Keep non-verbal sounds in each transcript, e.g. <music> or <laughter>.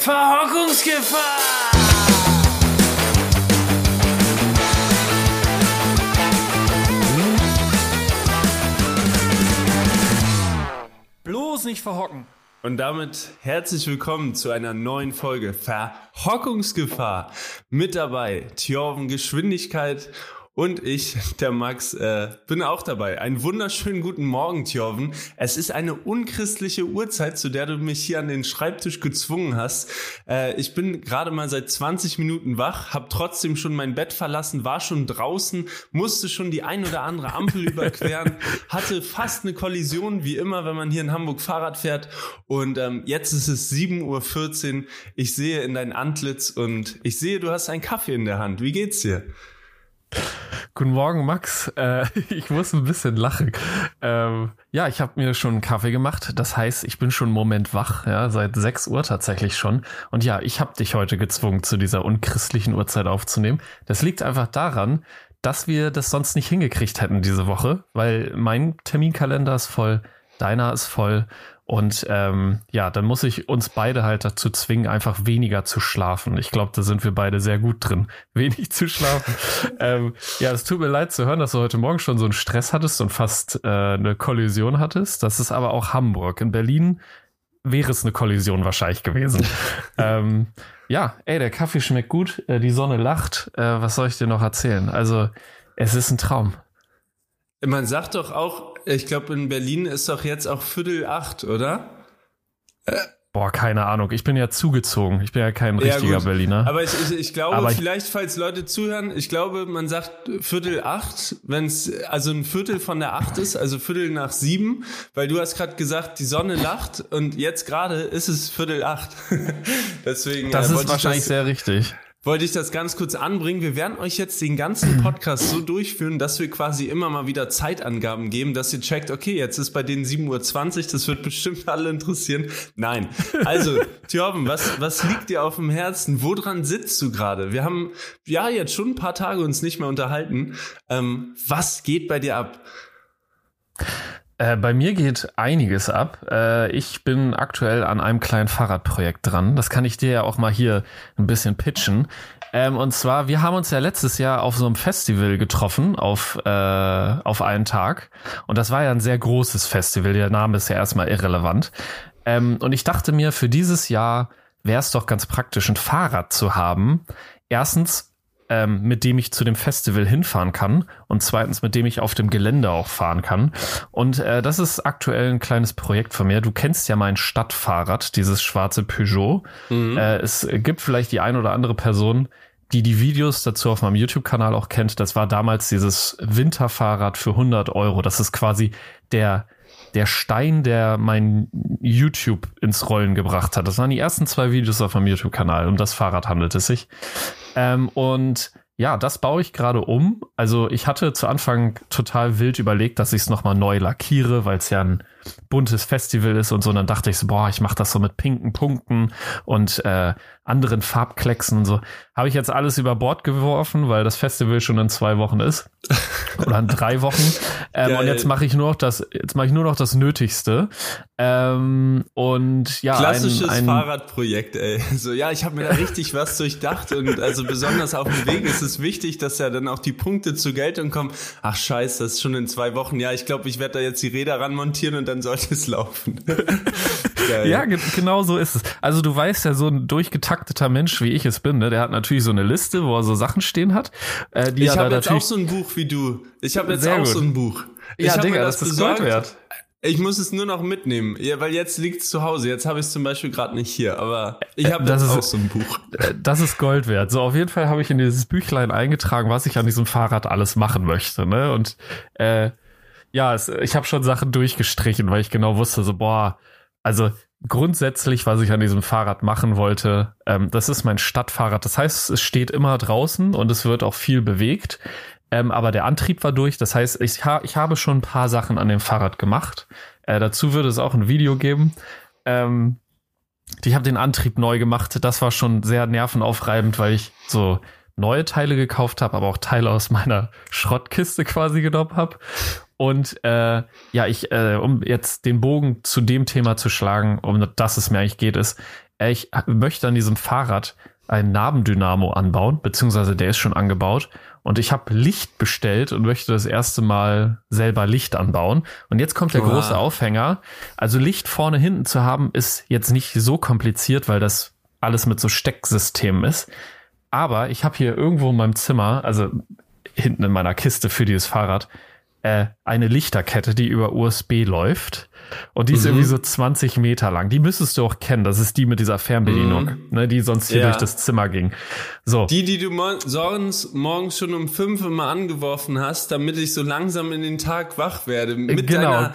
Verhockungsgefahr! Bloß nicht verhocken. Und damit herzlich willkommen zu einer neuen Folge Verhockungsgefahr. Mit dabei Thjorven Geschwindigkeit und ich, <laughs> der Max, äh, bin auch dabei. Einen wunderschönen guten Morgen, Thjorven. Es ist eine unchristliche Uhrzeit, zu der du mich hier an den Schreibtisch gezwungen hast. Äh, ich bin gerade mal seit 20 Minuten wach, habe trotzdem schon mein Bett verlassen, war schon draußen, musste schon die ein oder andere Ampel <laughs> überqueren, hatte fast eine Kollision, wie immer, wenn man hier in Hamburg Fahrrad fährt. Und ähm, jetzt ist es 7.14 Uhr. Ich sehe in dein Antlitz und ich sehe, du hast einen Kaffee in der Hand. Wie geht's dir? Guten Morgen, Max. Äh, ich muss ein bisschen lachen. Ähm, ja, ich habe mir schon einen Kaffee gemacht. Das heißt, ich bin schon einen Moment wach, ja, seit 6 Uhr tatsächlich schon. Und ja, ich habe dich heute gezwungen, zu dieser unchristlichen Uhrzeit aufzunehmen. Das liegt einfach daran, dass wir das sonst nicht hingekriegt hätten diese Woche, weil mein Terminkalender ist voll, deiner ist voll und ähm, ja, dann muss ich uns beide halt dazu zwingen, einfach weniger zu schlafen. Ich glaube, da sind wir beide sehr gut drin, <laughs> wenig zu schlafen. ähm, ja, es tut mir leid zu hören, dass du heute Morgen schon so einen Stress hattest und fast äh, eine Kollision hattest. Das ist aber auch Hamburg. In Berlin wäre es eine Kollision wahrscheinlich gewesen. <laughs> ähm, ja, ey, der Kaffee schmeckt gut, äh, die Sonne lacht. Äh, was soll ich dir noch erzählen? Also, es ist ein Traum. Man sagt doch auch, ich glaube, in Berlin ist doch jetzt auch Viertel acht, oder? Äh. Boah, keine Ahnung. Ich bin ja zugezogen. Ich bin ja kein richtiger ja, Berliner. Aber ich, ich, ich glaube, Aber vielleicht, falls Leute zuhören, ich glaube, man sagt Viertel acht, wenn es also ein Viertel von der acht ist, also Viertel nach sieben, weil du hast gerade gesagt, die Sonne lacht und jetzt gerade ist es Viertel acht. <laughs> Deswegen. Das äh, ist wahrscheinlich das, sehr richtig wollte ich das ganz kurz anbringen. Wir werden euch jetzt den ganzen Podcast so durchführen, dass wir quasi immer mal wieder Zeitangaben geben, dass ihr checkt, okay, jetzt ist bei denen 7.20 Uhr, das wird bestimmt alle interessieren. Nein. Also, <laughs> Thjorben, was, was liegt dir auf dem Herzen? Woran sitzt du gerade? Wir haben ja jetzt schon ein paar Tage uns nicht mehr unterhalten. Ähm, was geht bei dir ab? Äh, bei mir geht einiges ab. Äh, ich bin aktuell an einem kleinen Fahrradprojekt dran. Das kann ich dir ja auch mal hier ein bisschen pitchen. Ähm, und zwar, wir haben uns ja letztes Jahr auf so einem Festival getroffen, auf, äh, auf einen Tag. Und das war ja ein sehr großes Festival. Der Name ist ja erstmal irrelevant. Ähm, und ich dachte mir, für dieses Jahr wäre es doch ganz praktisch, ein Fahrrad zu haben. Erstens, ähm, mit dem ich zu dem Festival hinfahren kann und zweitens, mit dem ich auf dem Gelände auch fahren kann. Und äh, das ist aktuell ein kleines Projekt von mir. Du kennst ja mein Stadtfahrrad, dieses schwarze Peugeot. Mhm. Äh, es gibt vielleicht die ein oder andere Person, die die Videos dazu auf meinem YouTube-Kanal auch kennt. Das war damals dieses Winterfahrrad für 100 Euro. Das ist quasi der der Stein, der mein YouTube ins Rollen gebracht hat. Das waren die ersten zwei Videos auf meinem YouTube-Kanal. Um das Fahrrad handelt es sich. Ähm, und ja, das baue ich gerade um. Also ich hatte zu Anfang total wild überlegt, dass ich es nochmal neu lackiere, weil es ja ein buntes Festival ist und so. Und dann dachte ich so, boah, ich mache das so mit pinken Punkten und äh, anderen Farbklecksen und so. Habe ich jetzt alles über Bord geworfen, weil das Festival schon in zwei Wochen ist. <laughs> Oder in drei Wochen. Ähm, und jetzt mache ich nur noch das, jetzt mache ich nur noch das Nötigste. Ähm, und ja. Klassisches ein, ein Fahrradprojekt, ey. So, ja, ich habe mir da <laughs> richtig was durchdacht. Und also besonders auf dem Weg ist es wichtig, dass ja dann auch die Punkte zur Geltung kommen. Ach scheiße, das ist schon in zwei Wochen. Ja, ich glaube, ich werde da jetzt die Räder ranmontieren und dann sollte es laufen. <laughs> ja, genau so ist es. Also du weißt ja, so ein durchgetakteter Mensch, wie ich es bin, ne, der hat natürlich so eine Liste, wo er so Sachen stehen hat. Äh, die ich habe jetzt auch so ein Buch wie du. Ich habe jetzt auch gut. so ein Buch. Ich ja, Digga, das, das ist Gold wert. Ich muss es nur noch mitnehmen, ja, weil jetzt liegt es zu Hause. Jetzt habe ich es zum Beispiel gerade nicht hier, aber ich habe das jetzt ist, auch so ein Buch. Äh, das ist Gold wert. So, auf jeden Fall habe ich in dieses Büchlein eingetragen, was ich an diesem Fahrrad alles machen möchte. Ne? Und äh, ja, es, ich habe schon Sachen durchgestrichen, weil ich genau wusste, so, boah, also grundsätzlich, was ich an diesem Fahrrad machen wollte, ähm, das ist mein Stadtfahrrad. Das heißt, es steht immer draußen und es wird auch viel bewegt. Ähm, aber der Antrieb war durch. Das heißt, ich, ha ich habe schon ein paar Sachen an dem Fahrrad gemacht. Äh, dazu würde es auch ein Video geben. Ähm, ich habe den Antrieb neu gemacht. Das war schon sehr nervenaufreibend, weil ich so neue Teile gekauft habe, aber auch Teile aus meiner <laughs> Schrottkiste quasi genommen habe. Und äh, ja, ich, äh, um jetzt den Bogen zu dem Thema zu schlagen, um das es mir eigentlich geht, ist, ich möchte an diesem Fahrrad ein Nabendynamo anbauen, beziehungsweise der ist schon angebaut. Und ich habe Licht bestellt und möchte das erste Mal selber Licht anbauen. Und jetzt kommt der Wow. große Aufhänger. Also Licht vorne hinten zu haben, ist jetzt nicht so kompliziert, weil das alles mit so Stecksystemen ist. Aber ich habe hier irgendwo in meinem Zimmer, also hinten in meiner Kiste für dieses Fahrrad, äh, eine Lichterkette, die über USB läuft. Und die ist Mhm. irgendwie so 20 Meter lang. Die müsstest du auch kennen. Das ist die mit dieser Fernbedienung, ne, die sonst hier Mhm. Ja. durch das Zimmer ging. So. Die, die du mo sonst morgens schon um fünf immer angeworfen hast, damit ich so langsam in den Tag wach werde. Mit Genau. deiner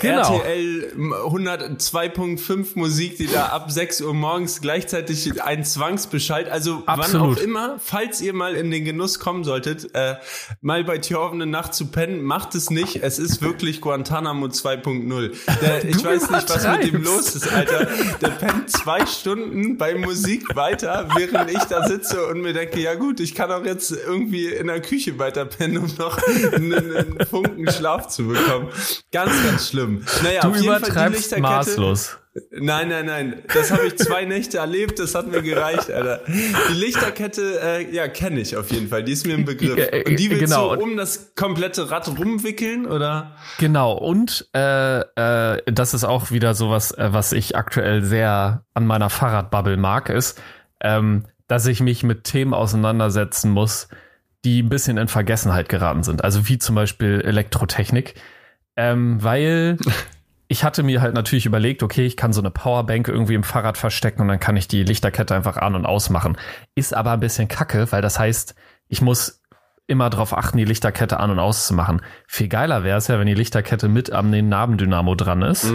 Genau. RTL 102.5 Musik, die da ab 6 Uhr morgens gleichzeitig ein Zwangsbescheid. Also wann Absolut. auch immer, falls ihr mal in den Genuss kommen solltet, äh, mal bei Thjorven eine Nacht zu pennen, macht es nicht. Es ist wirklich Guantanamo 2.0. Der, ich weiß nicht, was mit dem übertreibst. los ist, Alter. Der pennt zwei Stunden bei Musik weiter, während ich da sitze und mir denke, ja gut, ich kann auch jetzt irgendwie in der Küche weiter pennen, um noch einen, einen Funken Schlaf zu bekommen. Ganz, ganz schlimm. Naja, Du auf jeden Fall die übertreibst maßlos. Nein, nein, nein. Das habe ich zwei Nächte erlebt, das hat mir gereicht, Alter. Die Lichterkette, äh, ja, kenne ich auf jeden Fall. Die ist mir ein Begriff. Äh, Und die willst genau. du um das komplette Rad rumwickeln, oder? Genau, und äh, äh, das ist auch wieder sowas, äh, was ich aktuell sehr an meiner Fahrradbubble mag, ist, ähm, dass ich mich mit Themen auseinandersetzen muss, die ein bisschen in Vergessenheit geraten sind. Also wie zum Beispiel Elektrotechnik. Ähm, weil <laughs> ich hatte mir halt natürlich überlegt, okay, ich kann so eine Powerbank irgendwie im Fahrrad verstecken und dann kann ich die Lichterkette einfach an- und ausmachen. Ist aber ein bisschen kacke, weil das heißt, ich muss immer darauf achten, die Lichterkette an- und auszumachen. Viel geiler wäre es ja, wenn die Lichterkette mit am den Nabendynamo dran ist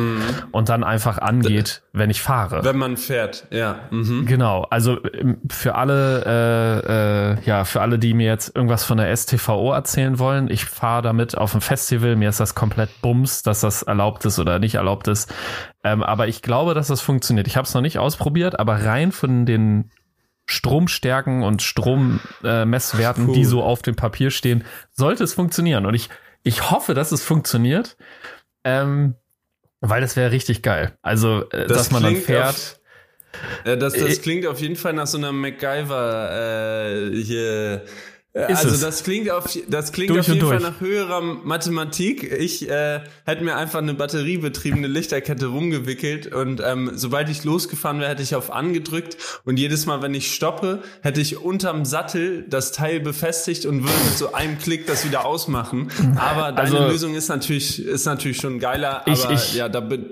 und dann einfach angeht, wenn ich fahre. Wenn man fährt, ja. Mhm. Genau, also ähm, für alle, äh, äh, ja, für alle, die mir jetzt irgendwas von der STVO erzählen wollen, ich fahre damit auf ein Festival, mir ist das komplett Bums, dass das erlaubt ist oder nicht erlaubt ist. Ähm, aber ich glaube, dass das funktioniert. Ich habe es noch nicht ausprobiert, aber rein von den Stromstärken und Strommesswerten, äh, die so auf dem Papier stehen, sollte es funktionieren. Und ich, ich hoffe, dass es funktioniert, ähm, weil das wäre richtig geil. Also, äh, Das dass man dann fährt. auf- Ja, das, Äh, das klingt auf jeden Fall nach so einer MacGyver äh, hier. Äh, Ist also es. das klingt auf das klingt Durch auf jeden Fall nach höherer Mathematik. Ich äh, hätte mir einfach eine batteriebetriebene Lichterkette rumgewickelt und ähm, sobald ich losgefahren wäre, hätte ich auf angedrückt und jedes Mal, wenn ich stoppe, hätte ich unterm Sattel das Teil befestigt und würde mit so einem Klick das wieder ausmachen. Aber deine Also- Lösung ist natürlich ist natürlich schon geiler. Ich- aber ich- ja, da bin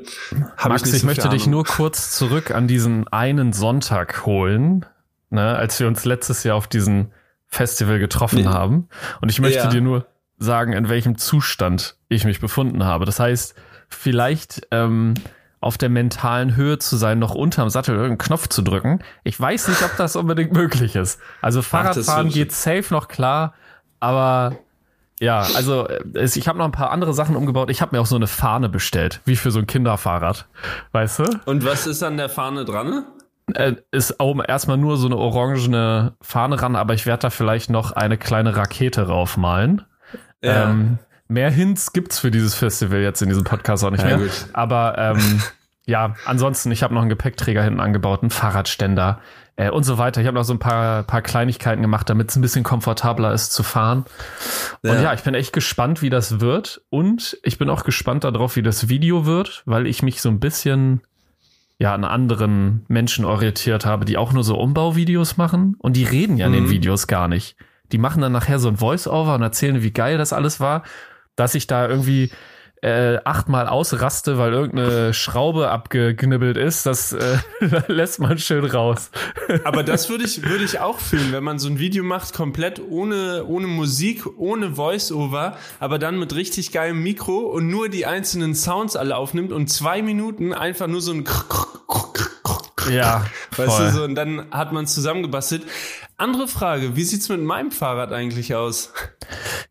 Max, ich ich, so möchte dich nur kurz zurück an diesen einen Sonntag holen, ne, als wir uns letztes Jahr auf diesen Festival getroffen Nee. haben. Und ich möchte Ja. dir nur sagen, in welchem Zustand ich mich befunden habe. Das heißt, vielleicht ähm, auf der mentalen Höhe zu sein, noch unterm Sattel irgendeinen Knopf zu drücken. Ich weiß nicht, ob das unbedingt möglich ist. Also Fahrradfahren geht safe noch klar, aber ja, also äh, es- ich habe noch ein paar andere Sachen umgebaut. Ich habe mir auch so eine Fahne bestellt, wie für so ein Kinderfahrrad. Weißt du? Und was ist an der Fahne dran? Äh, ist oben erstmal nur so eine orangene Fahne ran, aber ich werde da vielleicht noch eine kleine Rakete raufmalen. Ja. Ähm, mehr Hints gibt's für dieses Festival jetzt in diesem Podcast auch nicht Ja, mehr. gut. Aber ähm, <laughs> ja, ansonsten, ich habe noch einen Gepäckträger hinten angebaut, einen Fahrradständer äh, und so weiter. Ich habe noch so ein paar, paar Kleinigkeiten gemacht, damit es ein bisschen komfortabler ist zu fahren. Und Ja. ja, ich bin echt gespannt, wie das wird. Und ich bin auch gespannt darauf, wie das Video wird, weil ich mich so ein bisschen ja an anderen Menschen orientiert habe, die auch nur so Umbauvideos machen. Und die reden ja in den Mhm. Videos gar nicht. Die machen dann nachher so ein Voice-Over und erzählen, wie geil das alles war, dass ich da irgendwie äh, achtmal ausraste, weil irgendeine Schraube abgeknibbelt ist, das äh, <laughs> lässt man schön raus. Aber das würde ich, würde ich auch fühlen, wenn man so ein Video macht, komplett ohne, ohne Musik, ohne Voice-Over, aber dann mit richtig geilem Mikro und nur die einzelnen Sounds alle aufnimmt und zwei Minuten einfach nur so ein Ja, Weißt du, so, und dann hat man zusammengebastelt. Andere Frage, wie sieht's mit meinem Fahrrad eigentlich aus?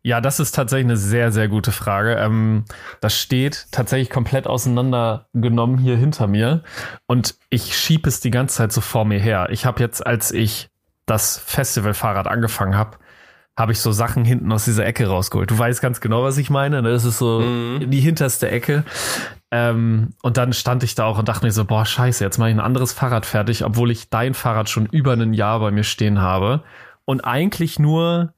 Ja, das ist tatsächlich eine sehr, sehr gute Frage. Ähm, das steht tatsächlich komplett auseinandergenommen hier hinter mir und ich schieb es die ganze Zeit so vor mir her. Ich habe jetzt, als ich das Festivalfahrrad angefangen habe, habe ich so Sachen hinten aus dieser Ecke rausgeholt. Du weißt ganz genau, was ich meine. Ne? Das ist so Mhm. die hinterste Ecke. Ähm, und dann stand ich da auch und dachte mir so, boah, scheiße, jetzt mache ich ein anderes Fahrrad fertig, obwohl ich dein Fahrrad schon über ein Jahr bei mir stehen habe. Und eigentlich nur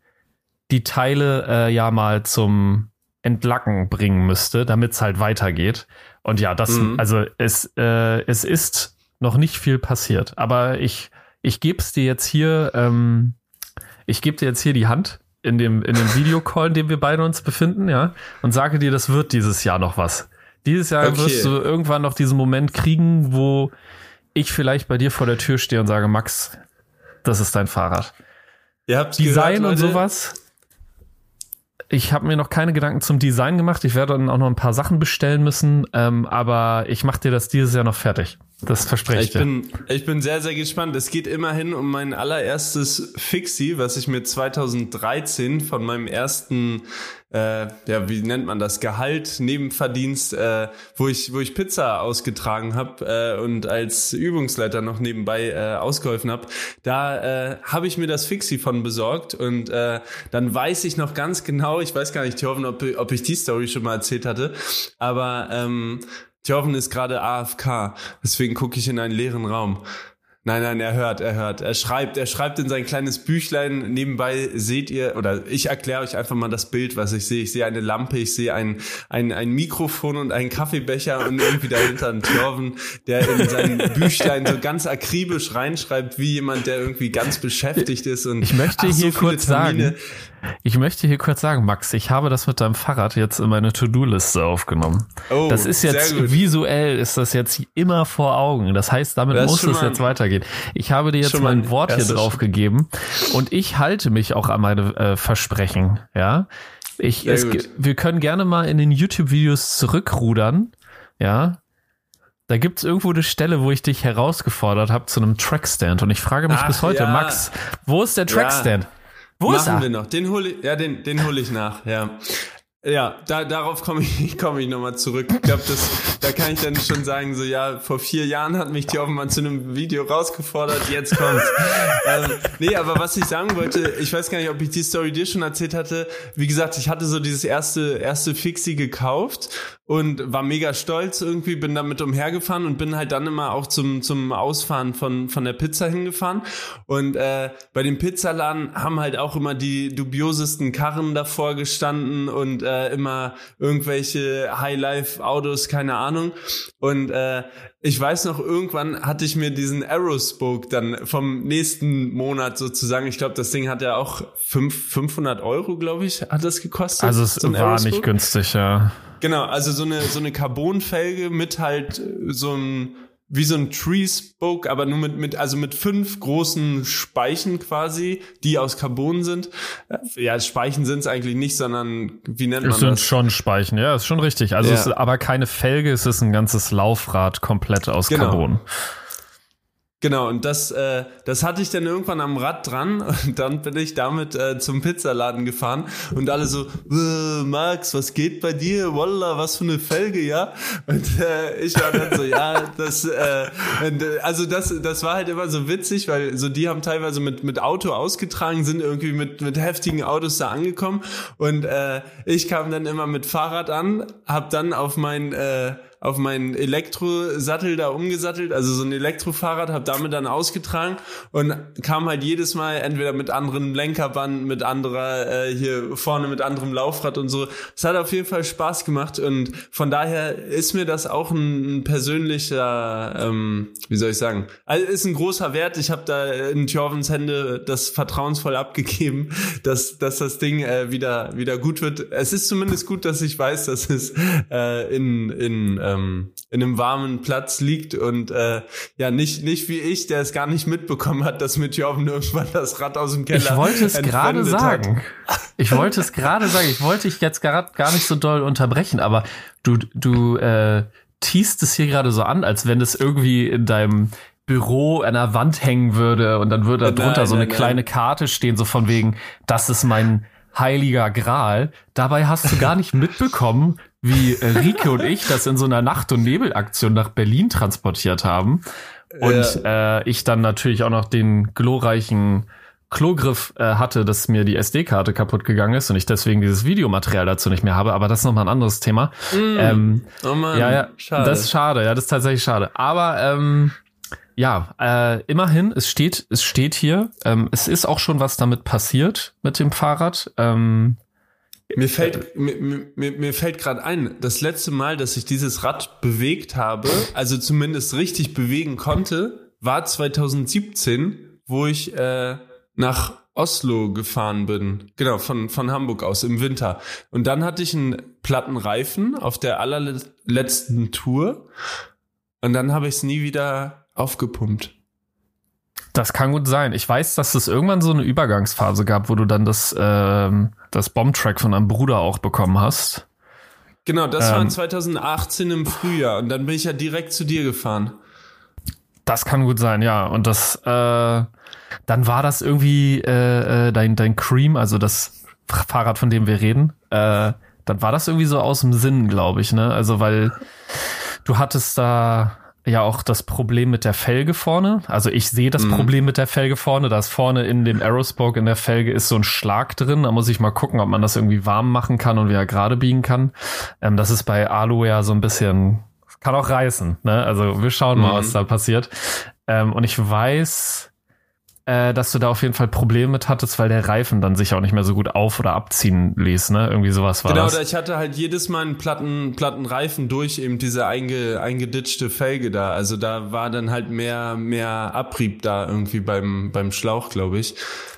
die Teile äh, ja mal zum Entlacken bringen müsste, damit es halt weitergeht. Und ja, das, Mhm. also es, äh, es ist noch nicht viel passiert. Aber ich, ich gebe es dir jetzt hier, ähm, ich gebe dir jetzt hier die Hand in dem, in dem Videocall, in dem wir beide uns befinden, ja, und sage dir, das wird dieses Jahr noch was. Dieses Jahr Okay. wirst du irgendwann noch diesen Moment kriegen, wo ich vielleicht bei dir vor der Tür stehe und sage, Max, das ist dein Fahrrad. Ihr habt Design gehört, und sowas. Ich habe mir noch keine Gedanken zum Design gemacht. Ich werde dann auch noch ein paar Sachen bestellen müssen, ähm, aber ich mache dir das dieses Jahr noch fertig. Das verspreche ich Ich bin, ich bin sehr, sehr gespannt. Es geht immerhin um mein allererstes Fixie, was ich mir 2013 von meinem ersten, äh, ja, wie nennt man das, Gehalt, Nebenverdienst, äh, wo ich, wo ich Pizza ausgetragen habe äh, und als Übungsleiter noch nebenbei äh, ausgeholfen habe. Da äh, habe ich mir das Fixie von besorgt und äh, dann weiß ich noch ganz genau, ich weiß gar nicht, Thorven, ob, ob ich die Story schon mal erzählt hatte, aber ähm, Thorven ist gerade AFK, deswegen gucke ich in einen leeren Raum. Nein, nein, er hört, er hört. Er schreibt, er schreibt in sein kleines Büchlein. Nebenbei seht ihr, oder ich erkläre euch einfach mal das Bild, was ich sehe. Ich sehe eine Lampe, ich sehe ein, ein, ein Mikrofon und einen Kaffeebecher und irgendwie dahinter einen Thorven, der in sein Büchlein so ganz akribisch reinschreibt, wie jemand, der irgendwie ganz beschäftigt ist. Und Ich möchte ach, so hier viele kurz sagen, ich möchte hier kurz sagen, Max, ich habe das mit deinem Fahrrad jetzt in meine To-Do-Liste aufgenommen. Oh, das ist jetzt visuell, ist das jetzt immer vor Augen. Das heißt, damit Das muss es jetzt weitergehen. Ich habe dir jetzt mein ein Wort hier drauf gegeben und ich halte mich auch an meine äh, Versprechen. Ja, ich, es, wir können gerne mal in den YouTube-Videos zurückrudern. Ja. Da gibt's irgendwo eine Stelle, wo ich dich herausgefordert habe zu einem Trackstand. Und ich frage mich Ach, bis heute, ja. Max, wo ist der Trackstand? Wo ist Machen er? wir noch. Den hole ich, ja, den, den hole ich nach, ja. Ja, da, darauf komme ich, <laughs> komme ich nochmal zurück. Ich glaube, das, da kann ich dann schon sagen, so, ja, vor vier Jahren hat mich die offenbar zu einem Video rausgefordert, jetzt kommt's. <laughs> ähm, nee, aber was ich sagen wollte, ich weiß gar nicht, ob ich die Story dir schon erzählt hatte. Wie gesagt, ich hatte so dieses erste, erste Fixie gekauft und war mega stolz irgendwie, bin damit umhergefahren und bin halt dann immer auch zum, zum Ausfahren von, von der Pizza hingefahren. Und äh, bei dem Pizzaladen haben halt auch immer die dubiosesten Karren davor gestanden und äh, immer irgendwelche Highlife-Autos, keine Ahnung. Und äh, ich weiß noch, irgendwann hatte ich mir diesen Aerospoke dann vom nächsten Monat sozusagen, ich glaube, das Ding hat ja auch fünf, 500 Euro, glaube ich, hat das gekostet. Also es war nicht Aerospoke. günstig, ja. Genau, also so eine, so eine Carbonfelge mit halt äh, so ein, wie so ein Tree Spoke, aber nur mit, mit, also mit fünf großen Speichen quasi, die aus Carbon sind. Äh, Ja, Speichen sind es eigentlich nicht, sondern wie nennt man Es sind das? schon Speichen, ja, ist schon richtig. Also Ja. es ist aber keine Felge, es ist ein ganzes Laufrad komplett aus Genau. Carbon. Genau, und das, äh, das hatte ich dann irgendwann am Rad dran <laughs> und dann bin ich damit äh, zum Pizzaladen gefahren und alle so, "Äh, Max, was geht bei dir? Wallah, was für eine Felge, ja? Und äh, ich war dann so, ja, das, äh, und, äh, also das, das war halt immer so witzig, weil so die haben teilweise mit, mit Auto ausgetragen, sind irgendwie mit, mit heftigen Autos da angekommen und äh, ich kam dann immer mit Fahrrad an, hab dann auf mein, äh, auf meinen Elektrosattel da umgesattelt, also so ein Elektrofahrrad, habe damit dann ausgetragen und kam halt jedes Mal entweder mit anderen Lenkerband, mit anderer äh, hier vorne mit anderem Laufrad und so. Es hat auf jeden Fall Spaß gemacht und von daher ist mir das auch ein, persönlicher, ähm, wie soll ich sagen, also ist ein großer Wert. Ich habe da in Thjorvens Hände das vertrauensvoll abgegeben, <laughs> dass, dass das Ding äh, wieder wieder gut wird. Es ist zumindest gut, dass ich weiß, dass es äh, in in ähm, in einem warmen Platz liegt und äh, ja nicht nicht wie ich, der es gar nicht mitbekommen hat, dass mit Jorven irgendwann das Rad aus dem Keller Ich wollte es gerade entwendet hat. sagen. Ich wollte es gerade sagen. Ich wollte dich jetzt gerade gar nicht so doll unterbrechen, aber du, du äh, teast es hier gerade so an, als wenn es irgendwie in deinem Büro an der Wand hängen würde und dann würde da Nein, drunter so eine nein, nein. kleine Karte stehen, so von wegen, das ist mein heiliger Gral. Dabei hast du gar nicht mitbekommen, wie äh, Rike und ich das in so einer Nacht- und Nebelaktion nach Berlin transportiert haben. Und äh, ich dann natürlich auch noch den glorreichen Klogriff äh, hatte, dass mir die SD-Karte kaputt gegangen ist und ich deswegen dieses Videomaterial dazu nicht mehr habe. Aber das ist nochmal ein anderes Thema. Mm. Ähm, oh Mann, ja, ja, schade. das ist schade. Ja, das ist tatsächlich schade. Aber ähm, ja, äh, immerhin, es steht, es steht hier. Ähm, es ist auch schon was damit passiert mit dem Fahrrad. Ähm, Mir fällt, mir, mir, mir fällt gerade ein, das letzte Mal, dass ich dieses Rad bewegt habe, also zumindest richtig bewegen konnte, war 2017, wo ich äh, nach Oslo gefahren bin. Genau, von, von Hamburg aus im Winter. Und dann hatte ich einen platten Reifen auf der allerletzten Tour. Und dann habe ich es nie wieder aufgepumpt. Das kann gut sein. Ich weiß, dass es irgendwann so eine Übergangsphase gab, wo du dann das, ähm, das Bomb-Track von einem Bruder auch bekommen hast. Genau, das war Ähm. 2018 im Frühjahr und dann bin ich ja direkt zu dir gefahren. Das kann gut sein, ja. Und das, äh, dann war das irgendwie äh, äh, dein, dein Cream, also das Fahrrad, von dem wir reden. Äh, dann war das irgendwie so aus dem Sinn, glaube ich, ne? Also, weil du hattest da ja auch das Problem mit der Felge vorne. Also ich sehe das Mhm. Problem mit der Felge vorne. Da ist vorne in dem Aerospoke in der Felge ist so ein Schlag drin. Da muss ich mal gucken, ob man das irgendwie warm machen kann und wieder gerade biegen kann. Ähm, das ist bei Alu ja so ein bisschen, kann auch reißen. Ne? Also wir schauen mal, Mhm. was da passiert. Ähm, und ich weiß, äh, dass du da auf jeden Fall Probleme mit hattest, weil der Reifen dann sich auch nicht mehr so gut auf- oder abziehen ließ. Ne? Irgendwie sowas war Genau, das. da ich hatte halt jedes Mal einen platten, platten Reifen durch eben diese einge, eingeditschte Felge da. Also da war dann halt mehr, mehr Abrieb da irgendwie beim, beim Schlauch, glaube ich.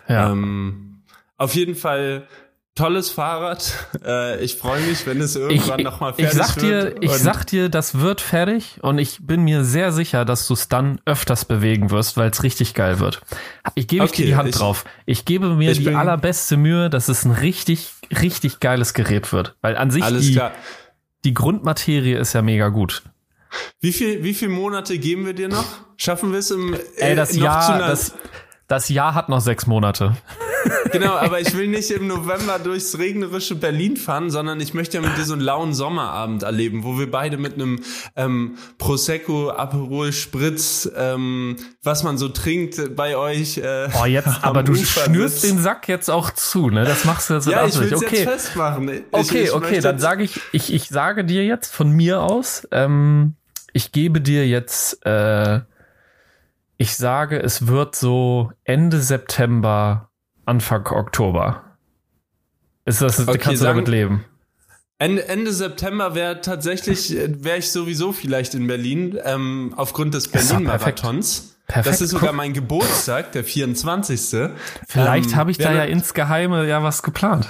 Ja. Ähm, auf jeden Fall tolles Fahrrad. <laughs> Äh, ich freue mich, wenn es irgendwann nochmal ich fertig sag dir, wird. ich sag dir, das wird fertig und ich bin mir sehr sicher, dass du es dann öfters bewegen wirst, weil es richtig geil wird. Ich gebe Okay, dir die Hand ich- drauf. Ich gebe mir ich die allerbeste Mühe, dass es ein richtig, richtig geiles Gerät wird. Weil an sich die, klar. die Grundmaterie ist ja mega gut. Wie viel, wie viele Monate geben wir dir noch? Schaffen wir es im, Ey, das äh, noch zu Jahr, das, das Jahr hat noch sechs Monate. Genau, aber ich will nicht im November durchs regnerische Berlin fahren, sondern ich möchte ja mit dir so einen lauen Sommerabend erleben, wo wir beide mit einem ähm, Prosecco, Aperol, Spritz, ähm, was man so trinkt bei euch. Äh, Oh, jetzt, aber du Ufer schnürst den Sack jetzt auch zu, ne? Das machst du jetzt Ja, ich will Okay. jetzt festmachen. Ich, Okay, ich okay, dann sage ich, ich, ich sage dir jetzt von mir aus, ähm, ich gebe dir jetzt, äh, ich sage, es wird so Ende September, Anfang Oktober. Ist das, Okay, kannst du damit leben? Ende, Ende September wäre tatsächlich, wäre ich sowieso vielleicht in Berlin, ähm, aufgrund des Berlin-Marathons. Perfekt, Das ist sogar mein Geburtstag, der 24. Vielleicht Ähm, habe ich da ja insgeheime ja was geplant.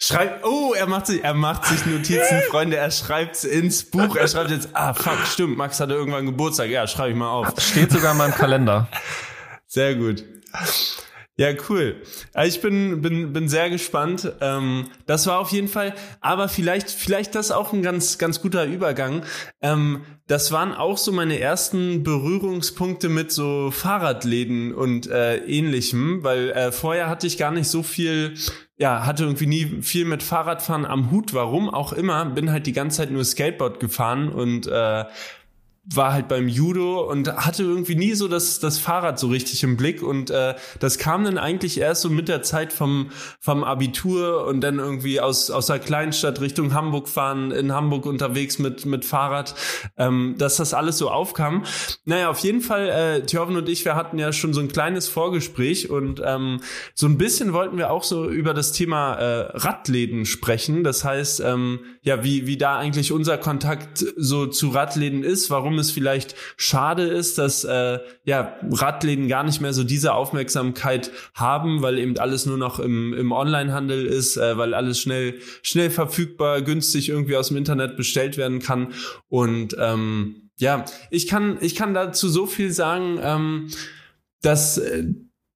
Schreibt, oh, er macht sich, er macht sich Notizen, <laughs> Freunde, er schreibt's ins Buch, er schreibt jetzt, ah, fuck, stimmt, Max hatte irgendwann Geburtstag, ja, schreibe ich mal auf. Steht sogar in meinem Kalender. <laughs> Sehr gut. Ja, cool. Ja, Ich bin, bin, bin sehr gespannt. Ähm, das war auf jeden Fall, aber vielleicht, vielleicht das auch ein ganz, ganz guter Übergang. Ähm, das waren auch so meine ersten Berührungspunkte mit so Fahrradläden und äh, ähnlichem, weil äh, vorher hatte ich gar nicht so viel, ja, hatte irgendwie nie viel mit Fahrradfahren am Hut. Warum auch immer, bin halt die ganze Zeit nur Skateboard gefahren und äh, war halt beim Judo und hatte irgendwie nie so das, das Fahrrad so richtig im Blick und äh, das kam dann eigentlich erst so mit der Zeit vom, vom Abitur und dann irgendwie aus, aus der Kleinstadt Richtung Hamburg fahren, in Hamburg unterwegs mit, mit Fahrrad, ähm, dass das alles so aufkam. Naja, auf jeden Fall, äh, Thjörven und ich, wir hatten ja schon so ein kleines Vorgespräch und ähm, so ein bisschen wollten wir auch so über das Thema äh, Radläden sprechen. Das heißt, ähm, ja, wie, wie da eigentlich unser Kontakt so zu Radläden ist, warum es vielleicht schade ist, dass äh, ja, Radläden gar nicht mehr so diese Aufmerksamkeit haben, weil eben alles nur noch im, im Onlinehandel ist, äh, weil alles schnell, schnell verfügbar, günstig irgendwie aus dem Internet bestellt werden kann. Und ähm, ja, ich kann, ich kann dazu so viel sagen, ähm, dass, äh,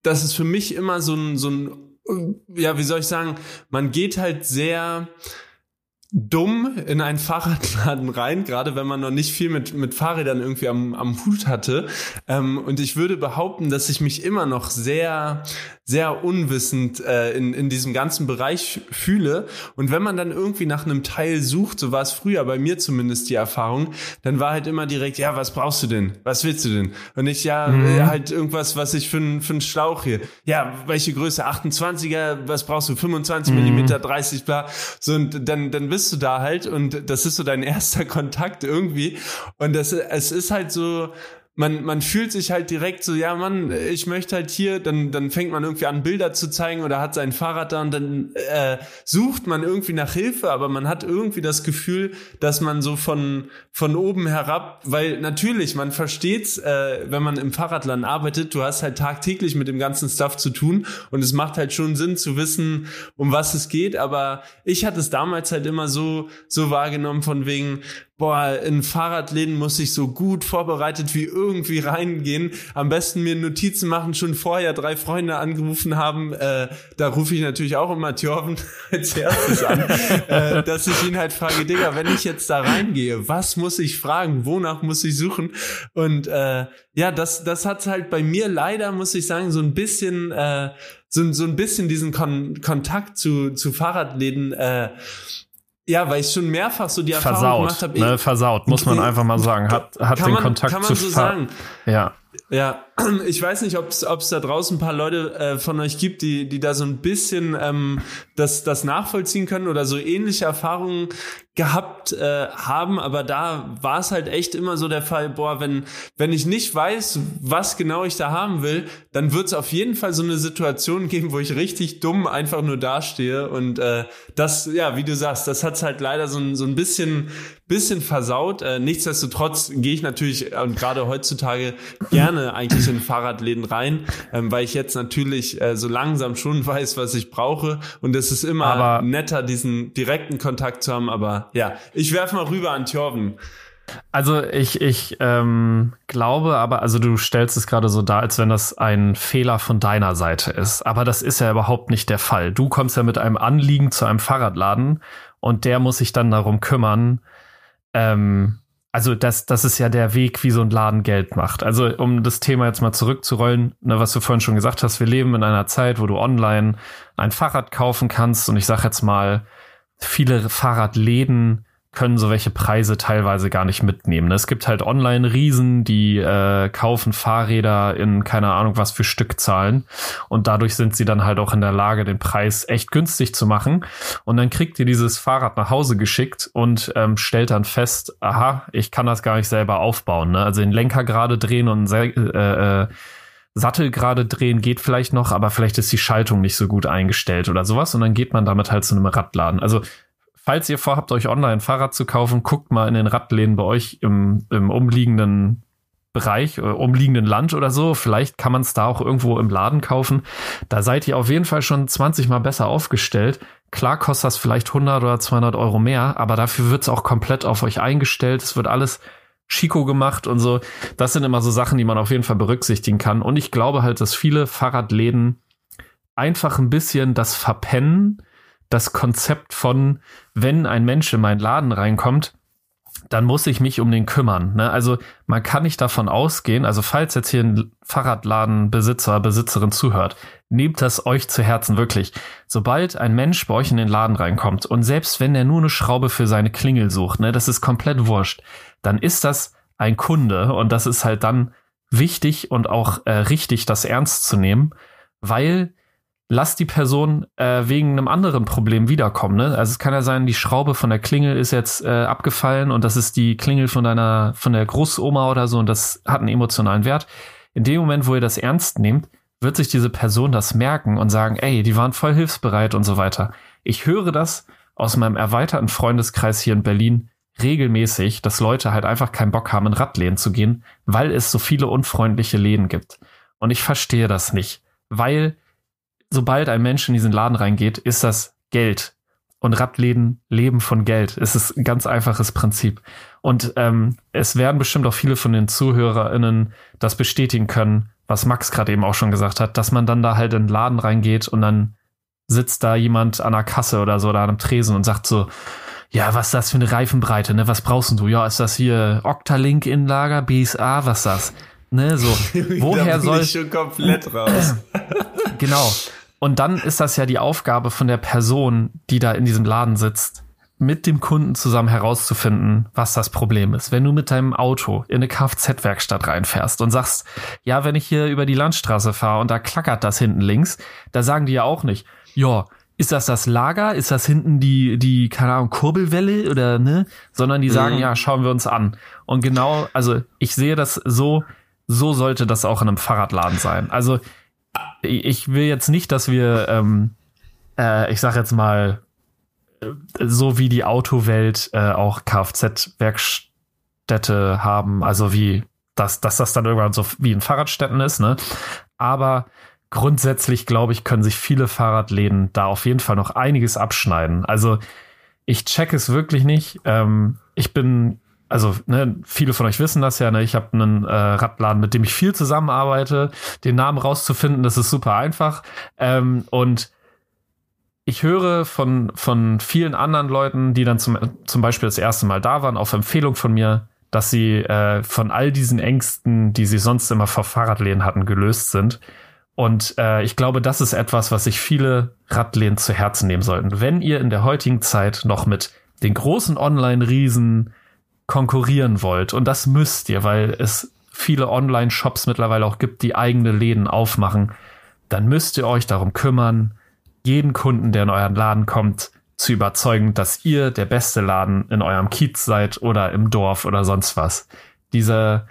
dass es für mich immer so ein, so ein, ja, wie soll ich sagen, man geht halt sehr, dumm in einen Fahrradladen rein, gerade wenn man noch nicht viel mit, mit Fahrrädern irgendwie am, am Hut hatte. Ähm, und ich würde behaupten, dass ich mich immer noch sehr, sehr unwissend äh, in, in diesem ganzen Bereich fühle. Und wenn man dann irgendwie nach einem Teil sucht, so war es früher bei mir zumindest die Erfahrung, dann war halt immer direkt, ja, was brauchst du denn? Was willst du denn? Und ich, ja, mhm. halt irgendwas, was ich für, für einen Schlauch hier. Ja, welche Größe? 28er, was brauchst du? 25 mhm. Millimeter, 30, bla. So, und dann, dann bist du da halt und das ist so dein erster <laughs> Kontakt irgendwie. Und das, es ist halt so, man, man fühlt sich halt direkt so, ja Mann, ich möchte halt hier, dann, dann fängt man irgendwie an, Bilder zu zeigen oder hat sein Fahrrad da und dann äh, sucht man irgendwie nach Hilfe, aber man hat irgendwie das Gefühl, dass man so von, von oben herab, weil natürlich, man versteht's, äh, wenn man im Fahrradland arbeitet, du hast halt tagtäglich mit dem ganzen Stuff zu tun und es macht halt schon Sinn zu wissen, um was es geht, aber ich hatte es damals halt immer so, so wahrgenommen von wegen, boah, in Fahrradläden muss ich so gut vorbereitet wie irgendwie reingehen. Am besten mir Notizen machen, schon vorher drei Freunde angerufen haben. Äh, da rufe ich natürlich auch immer Thjörven <laughs> als erstes an, äh, dass ich ihn halt frage, Digga, wenn ich jetzt da reingehe, was muss ich fragen? Wonach muss ich suchen? Und äh, ja, das, das hat halt bei mir leider, muss ich sagen, so ein bisschen, äh, so, so ein bisschen diesen Kon Kontakt zu, zu Fahrradläden äh, ja, weil ich schon mehrfach so die Erfahrung versaut, gemacht habe. Ne, versaut, muss man <laughs> einfach mal sagen. Hat, hat den man, Kontakt kann man zu so sagen. Ja. Ja, <clears throat> ich weiß nicht, ob es da draußen ein paar Leute äh, von euch gibt, die, die da so ein bisschen ähm, das, das nachvollziehen können oder so ähnliche Erfahrungen gehabt äh, haben, aber da war es halt echt immer so der Fall, boah, wenn, wenn ich nicht weiß, was genau ich da haben will, dann wird es auf jeden Fall so eine Situation geben, wo ich richtig dumm einfach nur dastehe und äh, das, ja, wie du sagst, das hat's halt leider so ein, so ein bisschen, bisschen versaut. Äh, nichtsdestotrotz gehe ich natürlich und gerade heutzutage gerne eigentlich in Fahrradläden rein, ähm, weil ich jetzt natürlich äh, so langsam schon weiß, was ich brauche und es ist immer Aber netter, diesen direkten Kontakt zu haben, aber ja, ich werfe mal rüber an Thjörven. Also ich, ich ähm, glaube aber, also du stellst es gerade so dar, als wenn das ein Fehler von deiner Seite ist. Aber das ist ja überhaupt nicht der Fall. Du kommst ja mit einem Anliegen zu einem Fahrradladen und der muss sich dann darum kümmern. Ähm, also das, das ist ja der Weg, wie so ein Laden Geld macht. Also um das Thema jetzt mal zurückzurollen, ne, was du vorhin schon gesagt hast, wir leben in einer Zeit, wo du online ein Fahrrad kaufen kannst und ich sage jetzt mal, viele Fahrradläden können so welche Preise teilweise gar nicht mitnehmen. Es gibt halt Online-Riesen, die äh, kaufen Fahrräder in keine Ahnung was für Stückzahlen und dadurch sind sie dann halt auch in der Lage, den Preis echt günstig zu machen. Und dann kriegt ihr dieses Fahrrad nach Hause geschickt und ähm, stellt dann fest, aha, ich kann das gar nicht selber aufbauen. Ne? Also den Lenker gerade drehen und äh, äh, Sattel gerade drehen geht vielleicht noch, aber vielleicht ist die Schaltung nicht so gut eingestellt oder sowas und dann geht man damit halt zu einem Radladen. Also falls ihr vorhabt, euch online ein Fahrrad zu kaufen, guckt mal in den Radläden bei euch im, im umliegenden Bereich, äh, umliegenden Land oder so. Vielleicht kann man es da auch irgendwo im Laden kaufen. Da seid ihr auf jeden Fall schon 20 mal besser aufgestellt. Klar kostet das vielleicht 100 oder 200 Euro mehr, aber dafür wird es auch komplett auf euch eingestellt. Es wird alles Chico gemacht und so. Das sind immer so Sachen, die man auf jeden Fall berücksichtigen kann. Und ich glaube halt, dass viele Fahrradläden einfach ein bisschen das verpennen, das Konzept von, wenn ein Mensch in meinen Laden reinkommt, dann muss ich mich um den kümmern. Ne? Also man kann nicht davon ausgehen, also falls jetzt hier ein Fahrradladenbesitzer, Besitzerin zuhört, nehmt das euch zu Herzen wirklich. Sobald ein Mensch bei euch in den Laden reinkommt und selbst wenn er nur eine Schraube für seine Klingel sucht, ne, das ist komplett wurscht, dann ist das ein Kunde und das ist halt dann wichtig und auch äh, richtig, das ernst zu nehmen, weil lass die Person äh, wegen einem anderen Problem wiederkommen. Ne? Also es kann ja sein, die Schraube von der Klingel ist jetzt äh, abgefallen und das ist die Klingel von deiner, von der Großoma oder so und das hat einen emotionalen Wert. In dem Moment, wo ihr das ernst nehmt, wird sich diese Person das merken und sagen, ey, die waren voll hilfsbereit und so weiter. Ich höre das aus meinem erweiterten Freundeskreis hier in Berlin regelmäßig, dass Leute halt einfach keinen Bock haben, in Radläden zu gehen, weil es so viele unfreundliche Läden gibt. Und ich verstehe das nicht, weil sobald ein Mensch in diesen Laden reingeht, ist das Geld. Und Radläden leben von Geld. Es ist ein ganz einfaches Prinzip. Und ähm, es werden bestimmt auch viele von den ZuhörerInnen das bestätigen können, was Max gerade eben auch schon gesagt hat, dass man dann da halt in den Laden reingeht und dann sitzt da jemand an der Kasse oder so oder an einem Tresen und sagt so, ja, was ist das für eine Reifenbreite, ne? Was brauchst du? Ja, ist das hier Octalink in Lager, BSA, was ist das? Ne, so, <laughs> woher soll ich schon komplett raus. <laughs> Genau. Und dann ist das ja die Aufgabe von der Person, die da in diesem Laden sitzt, mit dem Kunden zusammen herauszufinden, was das Problem ist. Wenn du mit deinem Auto in eine Kfz-Werkstatt reinfährst und sagst, ja, wenn ich hier über die Landstraße fahre und da klackert das hinten links, da sagen die ja auch nicht, ja, ist das das Lager? Ist das hinten die, die, keine Ahnung, Kurbelwelle oder, ne? Sondern die sagen, Mhm. ja, schauen wir uns an. Und genau, also ich sehe das so, so sollte das auch in einem Fahrradladen sein. Also ich will jetzt nicht, dass wir, ähm, äh, ich sag jetzt mal, so wie die Autowelt äh, auch Kfz-Werkstätte haben, also wie dass, dass das dann irgendwann so wie in Fahrradstätten ist, ne? Aber grundsätzlich, glaube ich, können sich viele Fahrradläden da auf jeden Fall noch einiges abschneiden. Also ich check es wirklich nicht. Ähm, ich bin, also ne, viele von euch wissen das ja, ne? ich habe einen äh, Radladen, mit dem ich viel zusammenarbeite. Den Namen rauszufinden, das ist super einfach. Ähm, und ich höre von, von vielen anderen Leuten, die dann zum, zum Beispiel das erste Mal da waren, auf Empfehlung von mir, dass sie äh, von all diesen Ängsten, die sie sonst immer vor Fahrradläden hatten, gelöst sind. Und äh, ich glaube, das ist etwas, was sich viele Radläden zu Herzen nehmen sollten. Wenn ihr in der heutigen Zeit noch mit den großen Online-Riesen konkurrieren wollt, und das müsst ihr, weil es viele Online-Shops mittlerweile auch gibt, die eigene Läden aufmachen, dann müsst ihr euch darum kümmern, jeden Kunden, der in euren Laden kommt, zu überzeugen, dass ihr der beste Laden in eurem Kiez seid oder im Dorf oder sonst was. Diese,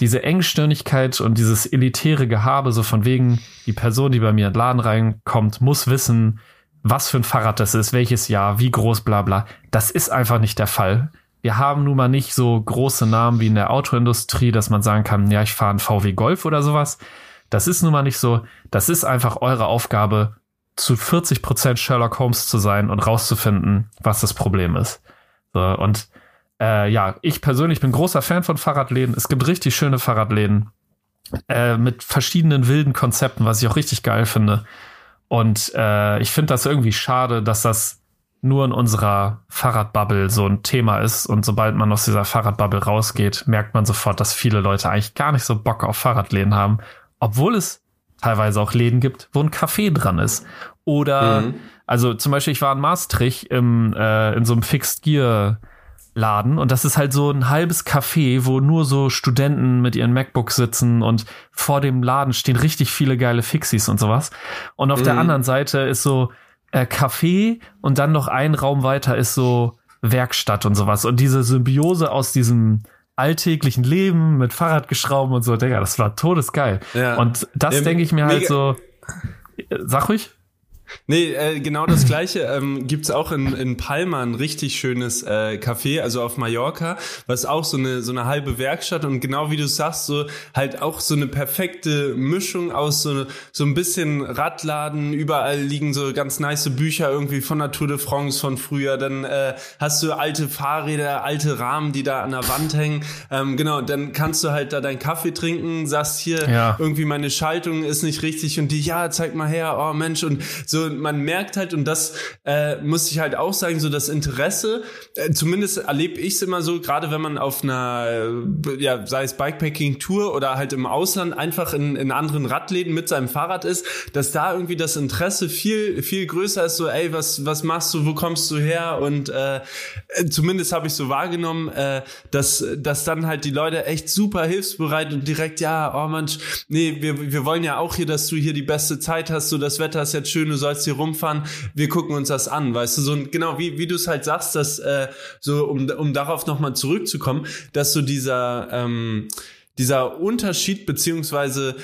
diese Engstirnigkeit und dieses elitäre Gehabe, so von wegen, die Person, die bei mir in den Laden reinkommt, muss wissen, was für ein Fahrrad das ist, welches Jahr, wie groß, bla bla. Das ist einfach nicht der Fall. Wir haben nun mal nicht so große Namen wie in der Autoindustrie, dass man sagen kann, ja, ich fahre einen VW Golf oder sowas. Das ist nun mal nicht so. Das ist einfach eure Aufgabe, zu 40 Prozent Sherlock Holmes zu sein und rauszufinden, was das Problem ist. So, und äh, ja, ich persönlich bin großer Fan von Fahrradläden. Es gibt richtig schöne Fahrradläden äh, mit verschiedenen wilden Konzepten, was ich auch richtig geil finde. Und äh, ich finde das irgendwie schade, dass das nur in unserer Fahrradbubble so ein Thema ist. Und sobald man aus dieser Fahrradbubble rausgeht, merkt man sofort, dass viele Leute eigentlich gar nicht so Bock auf Fahrradläden haben, obwohl es teilweise auch Läden gibt, wo ein Café dran ist. Oder, Mhm. also zum Beispiel, ich war in Maastricht im, äh, in so einem Fixed Gear Laden und das ist halt so ein halbes Café, wo nur so Studenten mit ihren MacBooks sitzen und vor dem Laden stehen richtig viele geile Fixies und sowas. Und auf der Mhm. anderen Seite ist so äh, Café und dann noch ein Raum weiter ist so Werkstatt und sowas. Und diese Symbiose aus diesem alltäglichen Leben mit Fahrradgeschrauben und so, Digga, das war todesgeil. Ja. Und das denke ich mir halt so. Sag ruhig. Nee, äh, genau das gleiche ähm, gibt's auch in, in Palma ein richtig schönes äh, Café, also auf Mallorca, was auch so eine so eine halbe Werkstatt und genau wie du sagst, so halt auch so eine perfekte Mischung aus so so ein bisschen Radladen, überall liegen so ganz nice Bücher irgendwie von der Tour de France von früher, dann äh, hast du alte Fahrräder, alte Rahmen, die da an der Wand hängen, ähm, genau, dann kannst du halt da deinen Kaffee trinken, sagst hier Ja. irgendwie meine Schaltung ist nicht richtig und die, ja, zeig mal her, oh Mensch, und so, man merkt halt, und das äh, muss ich halt auch sagen, so das Interesse, äh, zumindest erlebe ich es immer so, gerade wenn man auf einer, äh, ja, sei es Bikepacking-Tour oder halt im Ausland einfach in, in anderen Radläden mit seinem Fahrrad ist, dass da irgendwie das Interesse viel, viel größer ist, so, ey, was, was machst du, wo kommst du her? Und äh, äh, zumindest habe ich so wahrgenommen, äh, dass, dass dann halt die Leute echt super hilfsbereit und direkt, ja, oh Mensch, nee, wir, wir wollen ja auch hier, dass du hier die beste Zeit hast, so das Wetter ist jetzt schön, du sollst hier rumfahren, wir gucken uns das an, weißt du, so genau wie, wie du es halt sagst, dass äh, so, um, um darauf nochmal zurückzukommen, dass so dieser, ähm, dieser Unterschied beziehungsweise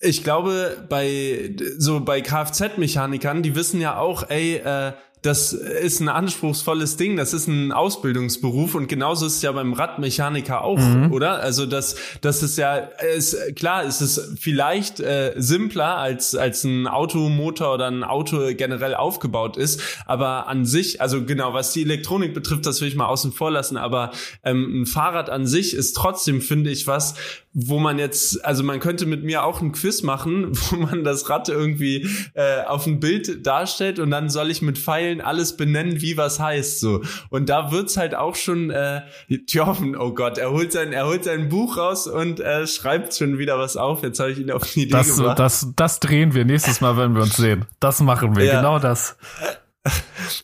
ich glaube, bei so bei Kfz-Mechanikern, die wissen ja auch, ey, äh, das ist ein anspruchsvolles Ding, das ist ein Ausbildungsberuf und genauso ist es ja beim Radmechaniker auch, oder? Also das, das ist ja, ist, klar, ist es vielleicht äh, simpler als als ein Automotor oder ein Auto generell aufgebaut ist, aber an sich, also genau, was die Elektronik betrifft, das will ich mal außen vor lassen, aber ähm, ein Fahrrad an sich ist trotzdem, finde ich, was, wo man jetzt, also man könnte mit mir auch ein Quiz machen, <laughs> wo man das Rad irgendwie äh, auf ein Bild darstellt und dann soll ich mit Pfeilen Zeilen alles benennen, wie was heißt so. Und da wird's halt auch schon äh, Thorben, oh Gott, er holt sein, er holt sein Buch raus und äh, schreibt schon wieder was auf. Jetzt habe ich ihn auf die Idee das, gebracht. Das, das drehen wir nächstes Mal, wenn wir uns sehen. Das machen wir, Ja. genau das. <laughs>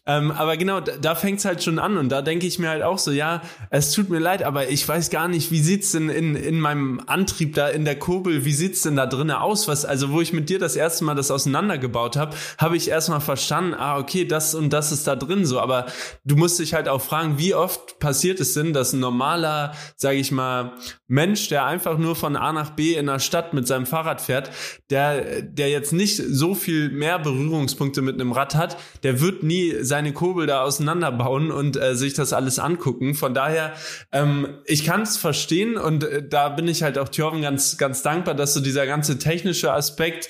Ähm, aber genau, da, da fängt's halt schon an und da denke ich mir halt auch so, ja, es tut mir leid, aber ich weiß gar nicht, wie sieht's denn in, in meinem Antrieb da in der Kurbel, wie sieht's denn da drinnen aus? Was, also wo ich mit dir das erste Mal das auseinandergebaut habe, habe ich erstmal verstanden, ah, okay, das und das ist da drin so, aber du musst dich halt auch fragen, wie oft passiert es denn, dass ein normaler, sage ich mal, Mensch, der einfach nur von A nach B in der Stadt mit seinem Fahrrad fährt, der, der jetzt nicht so viel mehr Berührungspunkte mit einem Rad hat, der wird nie seine Kurbel da auseinanderbauen und äh, sich das alles angucken. Von daher, ähm, ich kann es verstehen und äh, da bin ich halt auch Thjörven ganz, ganz dankbar, dass so dieser ganze technische Aspekt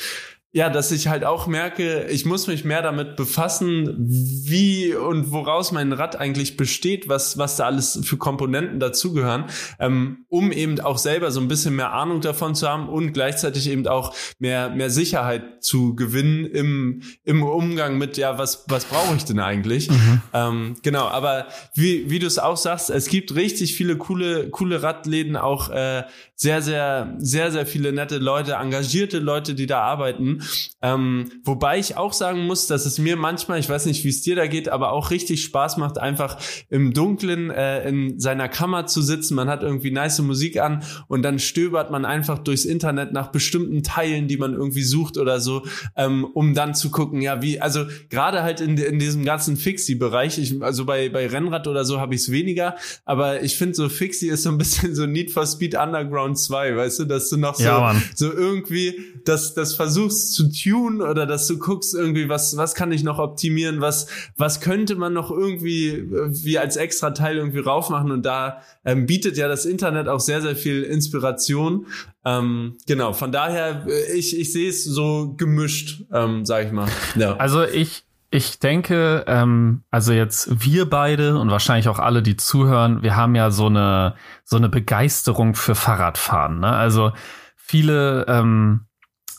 ja, dass ich halt auch merke, ich muss mich mehr damit befassen, wie und woraus mein Rad eigentlich besteht, was, was da alles für Komponenten dazugehören, ähm, um eben auch selber so ein bisschen mehr Ahnung davon zu haben und gleichzeitig eben auch mehr, mehr Sicherheit zu gewinnen im, im Umgang mit, ja, was, was brauche ich denn eigentlich? Ähm, genau, aber wie, wie du es auch sagst, es gibt richtig viele coole, coole Radläden, auch äh, sehr, sehr, sehr, sehr viele nette Leute, engagierte Leute, die da arbeiten. Ähm, wobei ich auch sagen muss, dass es mir manchmal, ich weiß nicht, wie es dir da geht, aber auch richtig Spaß macht, einfach im Dunkeln äh, in seiner Kammer zu sitzen. Man hat irgendwie nice Musik an und dann stöbert man einfach durchs Internet nach bestimmten Teilen, die man irgendwie sucht oder so, ähm, um dann zu gucken, ja, wie, also gerade halt in, in diesem ganzen Fixie-Bereich, ich, also bei, bei Rennrad oder so habe ich es weniger, aber ich finde so Fixie ist so ein bisschen so Need for Speed Underground 2, weißt du, dass du noch so, Ja, so irgendwie das, das versuchst zu tun oder dass du guckst irgendwie, was, was kann ich noch optimieren, was, was könnte man noch irgendwie äh, wie als extra Teil irgendwie raufmachen und da ähm, bietet ja das Internet auch sehr, sehr viel Inspiration. Ähm, genau, von daher, äh, ich, ich sehe es so gemischt, ähm, sag ich mal. Ja. Also ich, ich denke, ähm, also jetzt wir beide und wahrscheinlich auch alle, die zuhören, wir haben ja so eine so eine Begeisterung für Fahrradfahren. Ne? Also viele, ähm,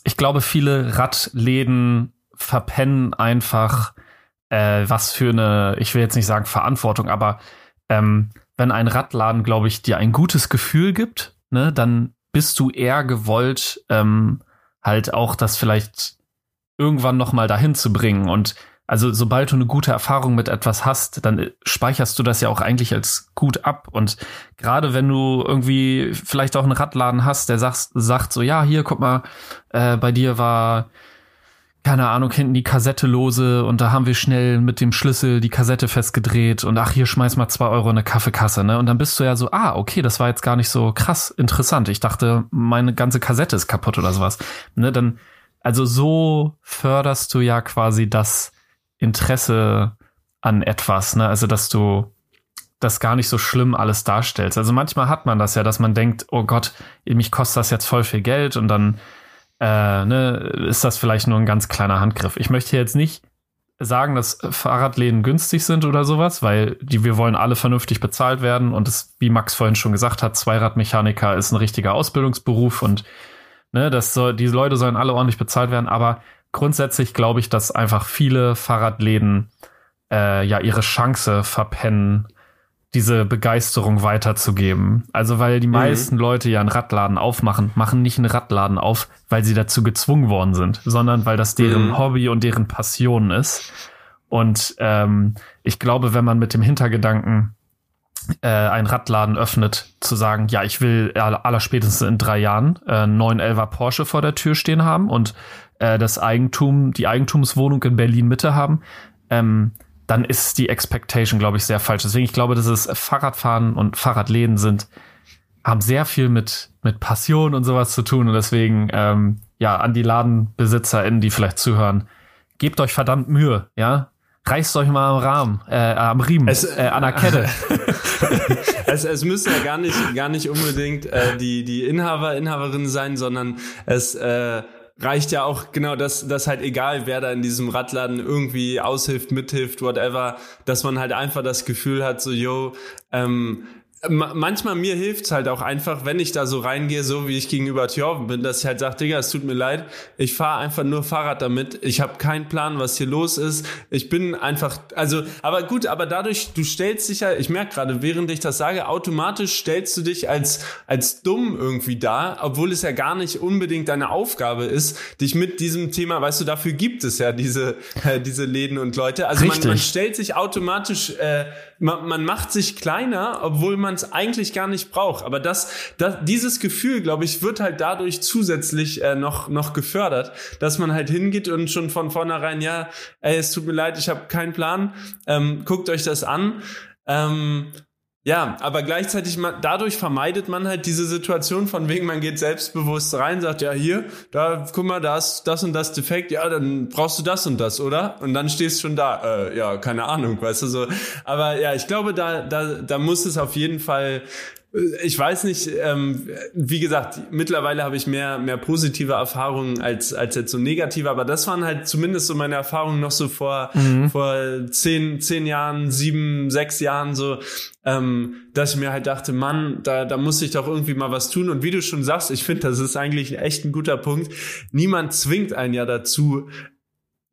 ich glaube, viele Radläden verpennen einfach, äh, was für eine, ich will jetzt nicht sagen Verantwortung, aber ähm, wenn ein Radladen, glaube ich, dir ein gutes Gefühl gibt, ne, dann bist du eher gewollt, ähm, halt auch das vielleicht irgendwann noch mal dahin zu bringen. Und also sobald du eine gute Erfahrung mit etwas hast, dann speicherst du das ja auch eigentlich als gut ab. Und gerade wenn du irgendwie vielleicht auch einen Radladen hast, der sagt, sagt so, ja, hier, guck mal, äh, bei dir war keine Ahnung, hinten die Kassette lose und da haben wir schnell mit dem Schlüssel die Kassette festgedreht und ach, hier schmeiß mal zwei Euro in eine Kaffeekasse, ne? Und dann bist du ja so, ah, okay, das war jetzt gar nicht so krass interessant. Ich dachte, meine ganze Kassette ist kaputt oder sowas. Ne? Dann, also so förderst du ja quasi das Interesse an etwas, ne? Also, dass du das gar nicht so schlimm alles darstellst. Also manchmal hat man das ja, dass man denkt, oh Gott, mich kostet das jetzt voll viel Geld und dann äh, ne, ist das vielleicht nur ein ganz kleiner Handgriff. Ich möchte jetzt nicht sagen, dass Fahrradläden günstig sind oder sowas, weil die, wir wollen alle vernünftig bezahlt werden und es, wie Max vorhin schon gesagt hat, Zweiradmechaniker ist ein richtiger Ausbildungsberuf und ne, das soll, die Leute sollen alle ordentlich bezahlt werden, aber grundsätzlich glaube ich, dass einfach viele Fahrradläden äh, ja ihre Chance verpennen, diese Begeisterung weiterzugeben. Also weil die meisten Leute ja einen Radladen aufmachen, machen nicht einen Radladen auf, weil sie dazu gezwungen worden sind, sondern weil das deren Mhm. Hobby und deren Passion ist. Und ähm, ich glaube, wenn man mit dem Hintergedanken äh, einen Radladen öffnet, zu sagen, ja, ich will aller, aller spätestens in drei Jahren äh, einen 911er Porsche vor der Tür stehen haben und äh, das Eigentum, die Eigentumswohnung in Berlin Mitte haben, ähm, dann ist die Expectation, glaube ich, sehr falsch. Deswegen, ich glaube, dass es Fahrradfahren und Fahrradläden sind, haben sehr viel mit, mit Passion und sowas zu tun. Und deswegen, ähm, ja, an die LadenbesitzerInnen, die vielleicht zuhören, gebt euch verdammt Mühe, ja. Reißt euch mal am Rahmen, äh, am Riemen, Es- äh, an der Kette. <laughs> es, es müssen ja gar nicht, gar nicht unbedingt äh, die, die Inhaber, Inhaberinnen sein, sondern es äh, reicht ja auch genau, dass, dass halt egal, wer da in diesem Radladen irgendwie aushilft, mithilft, whatever, dass man halt einfach das Gefühl hat, so, yo, ähm, manchmal mir hilft's halt auch einfach, wenn ich da so reingehe, so wie ich gegenüber Thjorven bin, dass ich halt sage, Digga, es tut mir leid, ich fahre einfach nur Fahrrad damit, ich habe keinen Plan, was hier los ist, ich bin einfach, also, aber gut, aber dadurch, du stellst dich ja, ich merke gerade, während ich das sage, automatisch stellst du dich als, als dumm irgendwie da, obwohl es ja gar nicht unbedingt deine Aufgabe ist, dich mit diesem Thema, weißt du, dafür gibt es ja diese, <laughs> äh, diese Läden und Leute, also man, man, stellt sich automatisch, äh, man, man macht sich kleiner, obwohl man es eigentlich gar nicht braucht. Aber das, das dieses Gefühl, glaube ich, wird halt dadurch zusätzlich äh, noch noch gefördert, dass man halt hingeht und schon von vornherein, ja, ey, es tut mir leid, ich habe keinen Plan, ähm, guckt euch das an. Ähm, ja, aber gleichzeitig dadurch vermeidet man halt diese Situation von wegen, man geht selbstbewusst rein, sagt, ja, hier, da, guck mal, da ist das und das defekt, ja, dann brauchst du das und das, oder? Und dann stehst du schon da, äh, ja, keine Ahnung, weißt du so. Aber ja, ich glaube, da, da, da muss es auf jeden Fall ich weiß nicht, ähm, wie gesagt, mittlerweile habe ich mehr, mehr positive Erfahrungen als, als jetzt so negative, aber das waren halt zumindest so meine Erfahrungen noch so vor, mhm. vor zehn, zehn Jahren, sieben, sechs Jahren so, ähm, dass ich mir halt dachte, Mann, da, da muss ich doch irgendwie mal was tun. Und wie du schon sagst, ich finde, das ist eigentlich echt ein guter Punkt. Niemand zwingt einen ja dazu,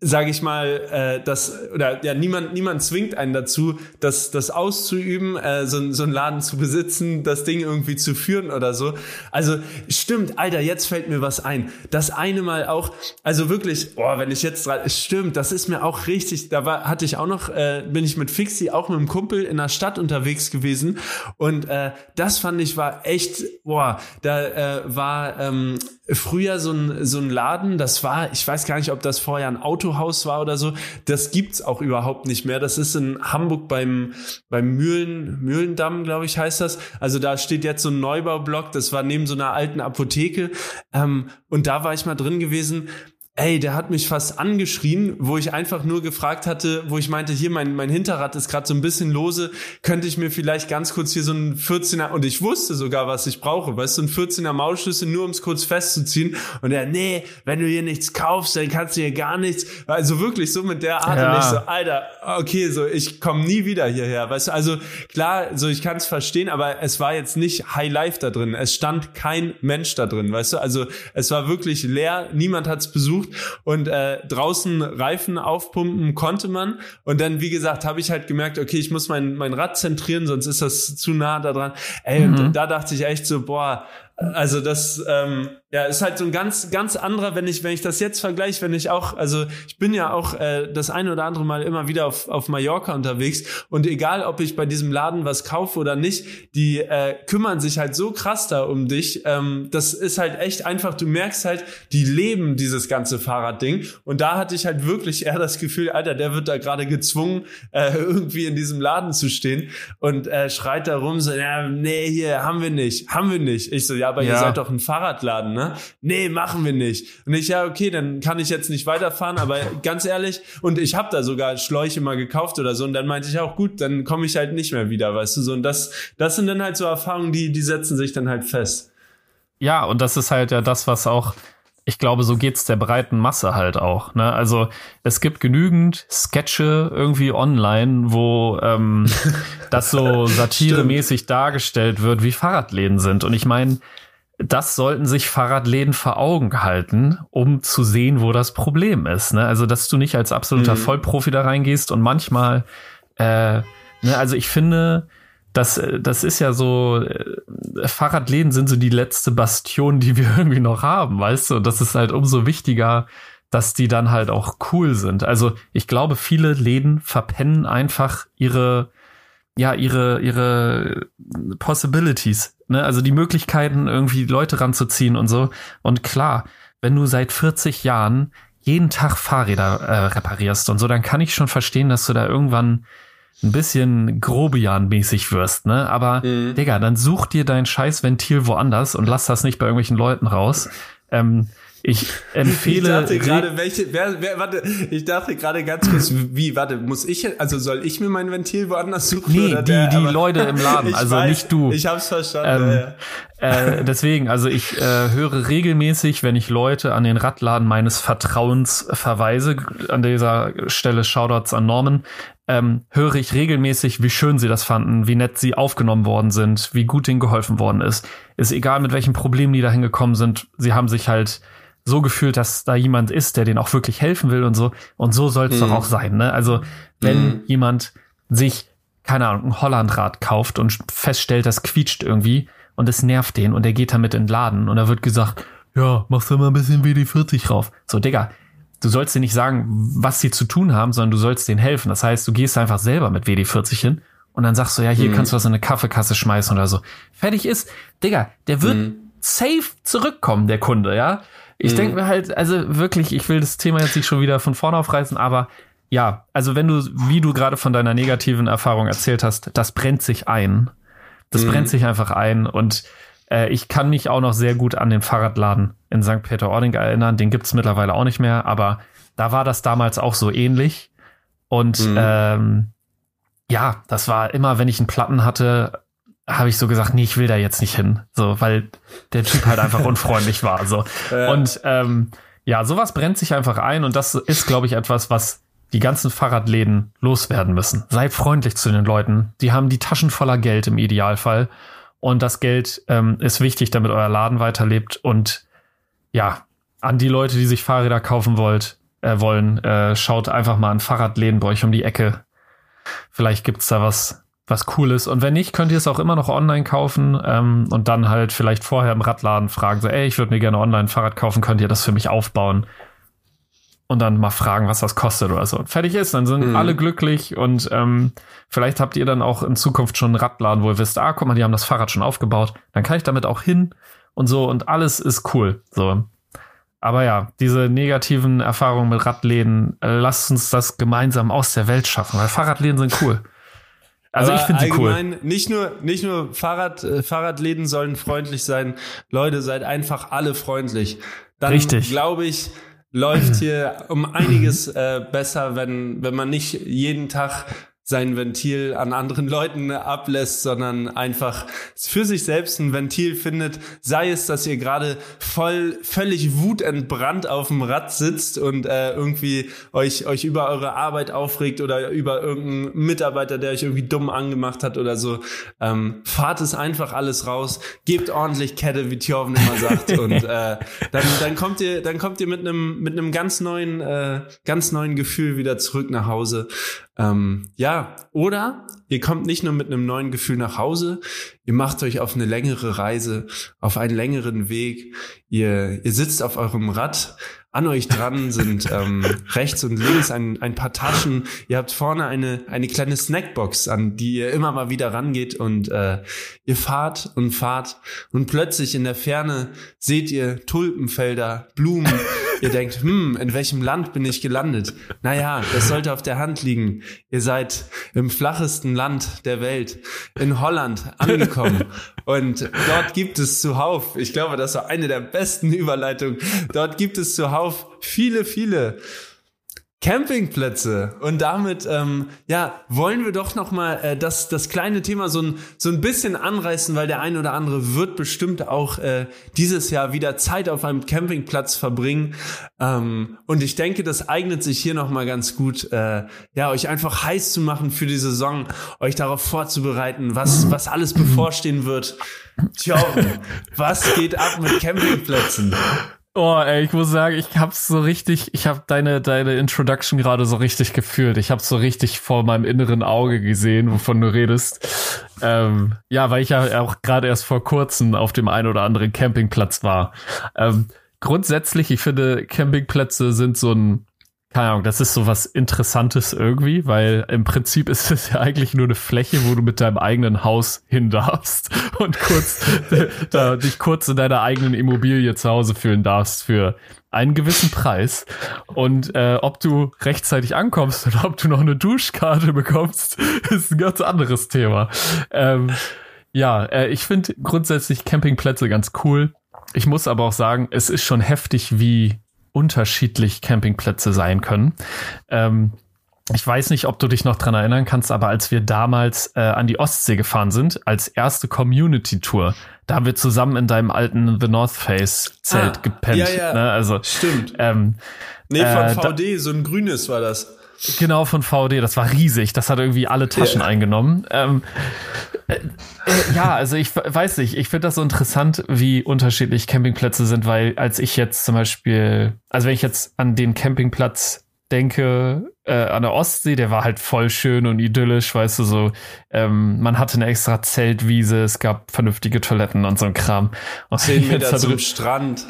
sage ich mal, äh, das oder ja niemand niemand zwingt einen dazu, das das auszuüben, äh, so, so einen Laden zu besitzen, das Ding irgendwie zu führen oder so. Also stimmt, Alter, jetzt fällt mir was ein. Das eine Mal auch, also wirklich, boah, wenn ich jetzt dran, stimmt, das ist mir auch richtig. Da war hatte ich auch noch, äh, bin ich mit Fixi auch mit einem Kumpel in der Stadt unterwegs gewesen und äh, das fand ich war echt, boah, da äh, war ähm, früher so ein, so ein Laden, das war, ich weiß gar nicht, ob das vorher ein Autohaus war oder so, das gibt's auch überhaupt nicht mehr. Das ist in Hamburg beim, beim Mühlen, Mühlendamm, glaube ich, heißt das. Also da steht jetzt so ein Neubaublock, das war neben so einer alten Apotheke. Ähm, und da war ich mal drin gewesen ey, der hat mich fast angeschrien, wo ich einfach nur gefragt hatte, wo ich meinte, hier mein, mein Hinterrad ist gerade so ein bisschen lose, könnte ich mir vielleicht ganz kurz hier so ein 14er, und ich wusste sogar, was ich brauche, weißt du, ein 14er Maulschlüssel, nur um es kurz festzuziehen. Und er, nee, wenn du hier nichts kaufst, dann kannst du hier gar nichts. Also wirklich so mit der Art. Ja. Und ich so, Alter, okay, so, ich komme nie wieder hierher, weißt du, also klar, so ich kann es verstehen, aber es war jetzt nicht High Life da drin. Es stand kein Mensch da drin, weißt du, also es war wirklich leer, niemand hat es besucht und äh, draußen Reifen aufpumpen konnte man. Und dann, wie gesagt, habe ich halt gemerkt, okay, ich muss mein, mein Rad zentrieren, sonst ist das zu nah da dran. Ey, mhm. und da dachte ich echt so, boah, also das ähm, ja ist halt so ein ganz ganz anderer, wenn ich wenn ich das jetzt vergleiche, wenn ich auch also ich bin ja auch äh, das eine oder andere Mal immer wieder auf auf Mallorca unterwegs und egal ob ich bei diesem Laden was kaufe oder nicht, die äh, kümmern sich halt so krass da um dich. Ähm, das ist halt echt einfach. Du merkst halt, die leben dieses ganze Fahrradding und da hatte ich halt wirklich eher das Gefühl, Alter, der wird da gerade gezwungen äh, irgendwie in diesem Laden zu stehen und äh, schreit da rum so, ja nee hier haben wir nicht, haben wir nicht. Ich so ja aber ja. ihr seid doch ein Fahrradladen, ne? Nee, machen wir nicht. Und ich, ja, okay, dann kann ich jetzt nicht weiterfahren, aber ganz ehrlich, und ich habe da sogar Schläuche mal gekauft oder so, und dann meinte ich auch, gut, dann komme ich halt nicht mehr wieder, weißt du, so. Und das, das sind dann halt so Erfahrungen, die, die setzen sich dann halt fest. Ja, und das ist halt ja das, was auch ich glaube, so geht's der breiten Masse halt auch. Ne? Also es gibt genügend Sketche irgendwie online, wo ähm, <laughs> das so satiremäßig dargestellt wird, wie Fahrradläden sind. Und ich meine, das sollten sich Fahrradläden vor Augen halten, um zu sehen, wo das Problem ist. Ne? Also, dass du nicht als absoluter mhm. Vollprofi da reingehst und manchmal, äh, ne, also ich finde, das, das ist ja so, äh, Fahrradläden sind so die letzte Bastion, die wir <laughs> irgendwie noch haben, weißt du? Und das ist halt umso wichtiger, dass die dann halt auch cool sind. Also ich glaube, viele Läden verpennen einfach ihre, ja, ihre, ihre Possibilities, ne? Also die Möglichkeiten, irgendwie Leute ranzuziehen und so. Und klar, wenn du seit 40 Jahren jeden Tag Fahrräder äh, reparierst und so, dann kann ich schon verstehen, dass du da irgendwann ein bisschen Grobian-mäßig wirst, ne? Aber, mhm. Digga, dann such dir dein Scheißventil woanders und lass das nicht bei irgendwelchen Leuten raus. Ähm, ich empfehle. Ich dachte gerade, welche, wer, wer, warte, ich dachte gerade ganz kurz, wie, warte, muss ich, also soll ich mir mein Ventil woanders suchen? Nee, die, der, die Leute im Laden, <laughs> also weiß, nicht du. Ich hab's verstanden. Ähm, äh, deswegen, also ich äh, höre regelmäßig, wenn ich Leute an den Radladen meines Vertrauens verweise, an dieser Stelle Shoutouts an Norman, ähm, höre ich regelmäßig, wie schön sie das fanden, wie nett sie aufgenommen worden sind, wie gut ihnen geholfen worden ist. Ist egal, mit welchen Problemen die da hingekommen sind, sie haben sich halt so gefühlt, dass da jemand ist, der denen auch wirklich helfen will und so. Und so soll es mhm. doch auch sein, ne? Also, wenn mhm. jemand sich, keine Ahnung, ein Hollandrad kauft und feststellt, das quietscht irgendwie und es nervt den und er geht damit in den Laden und da wird gesagt, ja, machst du mal ein bisschen WD-40 rauf. So, Digga, du sollst dir nicht sagen, was sie zu tun haben, sondern du sollst denen helfen. Das heißt, du gehst einfach selber mit WD-40 hin und dann sagst du, ja, hier mhm. kannst du was in eine Kaffeekasse schmeißen oder so. Fertig ist, Digga, der wird mhm. safe zurückkommen, der Kunde, ja. Ich mhm. denke mir halt, also wirklich, ich will das Thema jetzt nicht schon wieder von vorne aufreißen, aber ja, also wenn du, wie du gerade von deiner negativen Erfahrung erzählt hast, das brennt sich ein. Das mhm. brennt sich einfach ein und äh, ich kann mich auch noch sehr gut an den Fahrradladen in St. Peter-Ording erinnern. Den gibt's mittlerweile auch nicht mehr, aber da war das damals auch so ähnlich. Und mhm. ähm, ja, das war immer, wenn ich einen Platten hatte, habe ich so gesagt, nee, ich will da jetzt nicht hin. So, weil der Typ halt einfach <laughs> unfreundlich war. So. Ja. Und ähm, ja, sowas brennt sich einfach ein und das ist, glaube ich, etwas, was die ganzen Fahrradläden loswerden müssen. Seid freundlich zu den Leuten. Die haben die Taschen voller Geld im Idealfall. Und das Geld ähm, ist wichtig, damit euer Laden weiterlebt. Und ja, an die Leute, die sich Fahrräder kaufen wollt, äh, wollen, äh, schaut einfach mal an Fahrradläden bei euch um die Ecke. Vielleicht gibt's da was, was Cooles. Und wenn nicht, könnt ihr es auch immer noch online kaufen ähm, und dann halt vielleicht vorher im Radladen fragen, so, ey, ich würde mir gerne online ein Fahrrad kaufen, könnt ihr das für mich aufbauen? Und dann mal fragen, was das kostet oder so. Und fertig ist, dann sind mhm. alle glücklich und ähm, vielleicht habt ihr dann auch in Zukunft schon einen Radladen, wo ihr wisst, ah, guck mal, die haben das Fahrrad schon aufgebaut, dann kann ich damit auch hin und so und alles ist cool. So. Aber ja, diese negativen Erfahrungen mit Radläden, äh, lasst uns das gemeinsam aus der Welt schaffen, weil Fahrradläden sind cool. Also Aber ich finde sie cool. Nicht nur, nicht nur Fahrrad, äh, Fahrradläden sollen freundlich sein. Leute, seid einfach alle freundlich. Dann Richtig. glaube ich, läuft <clears throat> hier um einiges äh, besser, wenn, wenn man nicht jeden Tag sein Ventil an anderen Leuten ablässt, sondern einfach für sich selbst ein Ventil findet. Sei es, dass ihr gerade voll, völlig wutentbrannt auf dem Rad sitzt und äh, irgendwie euch, euch über eure Arbeit aufregt oder über irgendeinen Mitarbeiter, der euch irgendwie dumm angemacht hat oder so. Ähm, fahrt es einfach alles raus, gebt ordentlich Kette, wie Thjorven immer sagt und <laughs> äh, dann, dann kommt ihr, dann kommt ihr mit einem, mit einem ganz neuen, äh, ganz neuen Gefühl wieder zurück nach Hause. Ähm, ja, oder ihr kommt nicht nur mit einem neuen Gefühl nach Hause, ihr macht euch auf eine längere Reise, auf einen längeren Weg, ihr, ihr sitzt auf eurem Rad, an euch dran <laughs> sind ähm, rechts und links ein, ein paar Taschen. Ihr habt vorne eine, eine kleine Snackbox, an die ihr immer mal wieder rangeht und äh, ihr fahrt und fahrt und plötzlich in der Ferne seht ihr Tulpenfelder, Blumen. <laughs> ihr denkt, hm, in welchem Land bin ich gelandet? Naja, das sollte auf der Hand liegen. Ihr seid im flachesten Land der Welt, in Holland angekommen. Und dort gibt es zuhauf, ich glaube, das war eine der besten Überleitungen, dort gibt es zuhauf auf viele, viele Campingplätze und damit ähm, ja wollen wir doch noch mal äh, das das kleine Thema so ein so ein bisschen anreißen, weil der ein oder andere wird bestimmt auch äh, dieses Jahr wieder Zeit auf einem Campingplatz verbringen ähm, und ich denke, das eignet sich hier noch mal ganz gut, äh, ja euch einfach heiß zu machen für die Saison, euch darauf vorzubereiten, was was alles bevorstehen wird. Tja, <laughs> was geht ab mit Campingplätzen? Oh, ey, ich muss sagen, ich hab's so richtig, ich hab deine, deine Introduction gerade so richtig gefühlt. Ich hab's so richtig vor meinem inneren Auge gesehen, wovon du redest. Ähm, ja, weil ich ja auch gerade erst vor kurzem auf dem einen oder anderen Campingplatz war. Ähm, grundsätzlich, ich finde, Campingplätze sind so ein, keine Ahnung, das ist so was Interessantes irgendwie, weil im Prinzip ist es ja eigentlich nur eine Fläche, wo du mit deinem eigenen Haus hin darfst <laughs> und kurz <laughs> da, dich kurz in deiner eigenen Immobilie zu Hause fühlen darfst für einen gewissen Preis. Und äh, ob du rechtzeitig ankommst oder ob du noch eine Duschkarte bekommst, <laughs> ist ein ganz anderes Thema. Ähm, ja, äh, ich finde grundsätzlich Campingplätze ganz cool. Ich muss aber auch sagen, es ist schon heftig, wie unterschiedlich Campingplätze sein können. Ähm, ich weiß nicht, ob du dich noch dran erinnern kannst, aber als wir damals äh, an die Ostsee gefahren sind, als erste Community-Tour, da haben wir zusammen in deinem alten The North Face Zelt Ah, gepennt. ja, ja. Ne? Also Stimmt. ähm, Nee, von Äh, VD, so ein grünes war das. Genau, von VD. Das war riesig. Das hat irgendwie alle Taschen Ja. eingenommen. Ähm, äh, äh, ja, also ich we- weiß nicht. Ich finde das so interessant, wie unterschiedlich Campingplätze sind, weil als ich jetzt zum Beispiel, also wenn ich jetzt an den Campingplatz denke, äh, an der Ostsee, der war halt voll schön und idyllisch, weißt du, so, ähm, man hatte eine extra Zeltwiese, es gab vernünftige Toiletten und so ein Kram. Und Zehn Meter zum drü- Strand.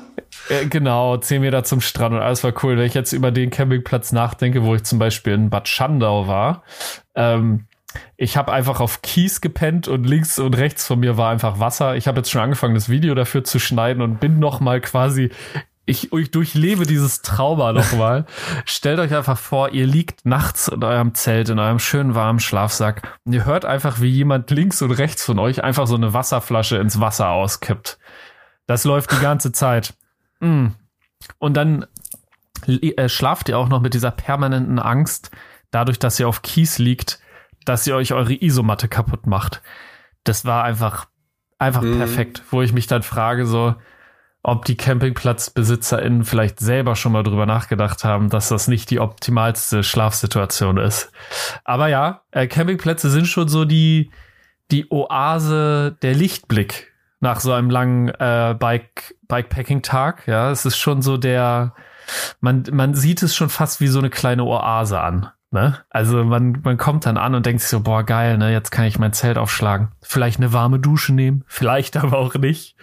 äh, genau, 10 Meter zum Strand und alles war cool. Wenn ich jetzt über den Campingplatz nachdenke, wo ich zum Beispiel in Bad Schandau war, ähm, ich habe einfach auf Kies gepennt und links und rechts von mir war einfach Wasser. Ich habe jetzt schon angefangen, das Video dafür zu schneiden und bin noch mal quasi ich, ich durchlebe dieses Trauma noch mal. Stellt euch einfach vor, ihr liegt nachts in eurem Zelt, in eurem schönen warmen Schlafsack und ihr hört einfach, wie jemand links und rechts von euch einfach so eine Wasserflasche ins Wasser auskippt. Das läuft die ganze Zeit. Mm. Und dann äh, schlaft ihr auch noch mit dieser permanenten Angst, dadurch, dass ihr auf Kies liegt, dass ihr euch eure Isomatte kaputt macht. Das war einfach, einfach Mhm. perfekt, wo ich mich dann frage, so, ob die CampingplatzbesitzerInnen vielleicht selber schon mal drüber nachgedacht haben, dass das nicht die optimalste Schlafsituation ist. Aber ja, äh, Campingplätze sind schon so die, die Oase der Lichtblick nach so einem langen äh, Bike, Bikepacking-Tag. Ja, es ist schon so der, man, man sieht es schon fast wie so eine kleine Oase an. Ne? Also man, man kommt dann an und denkt sich so, boah, geil, ne, jetzt kann ich mein Zelt aufschlagen. Vielleicht eine warme Dusche nehmen, vielleicht aber auch nicht.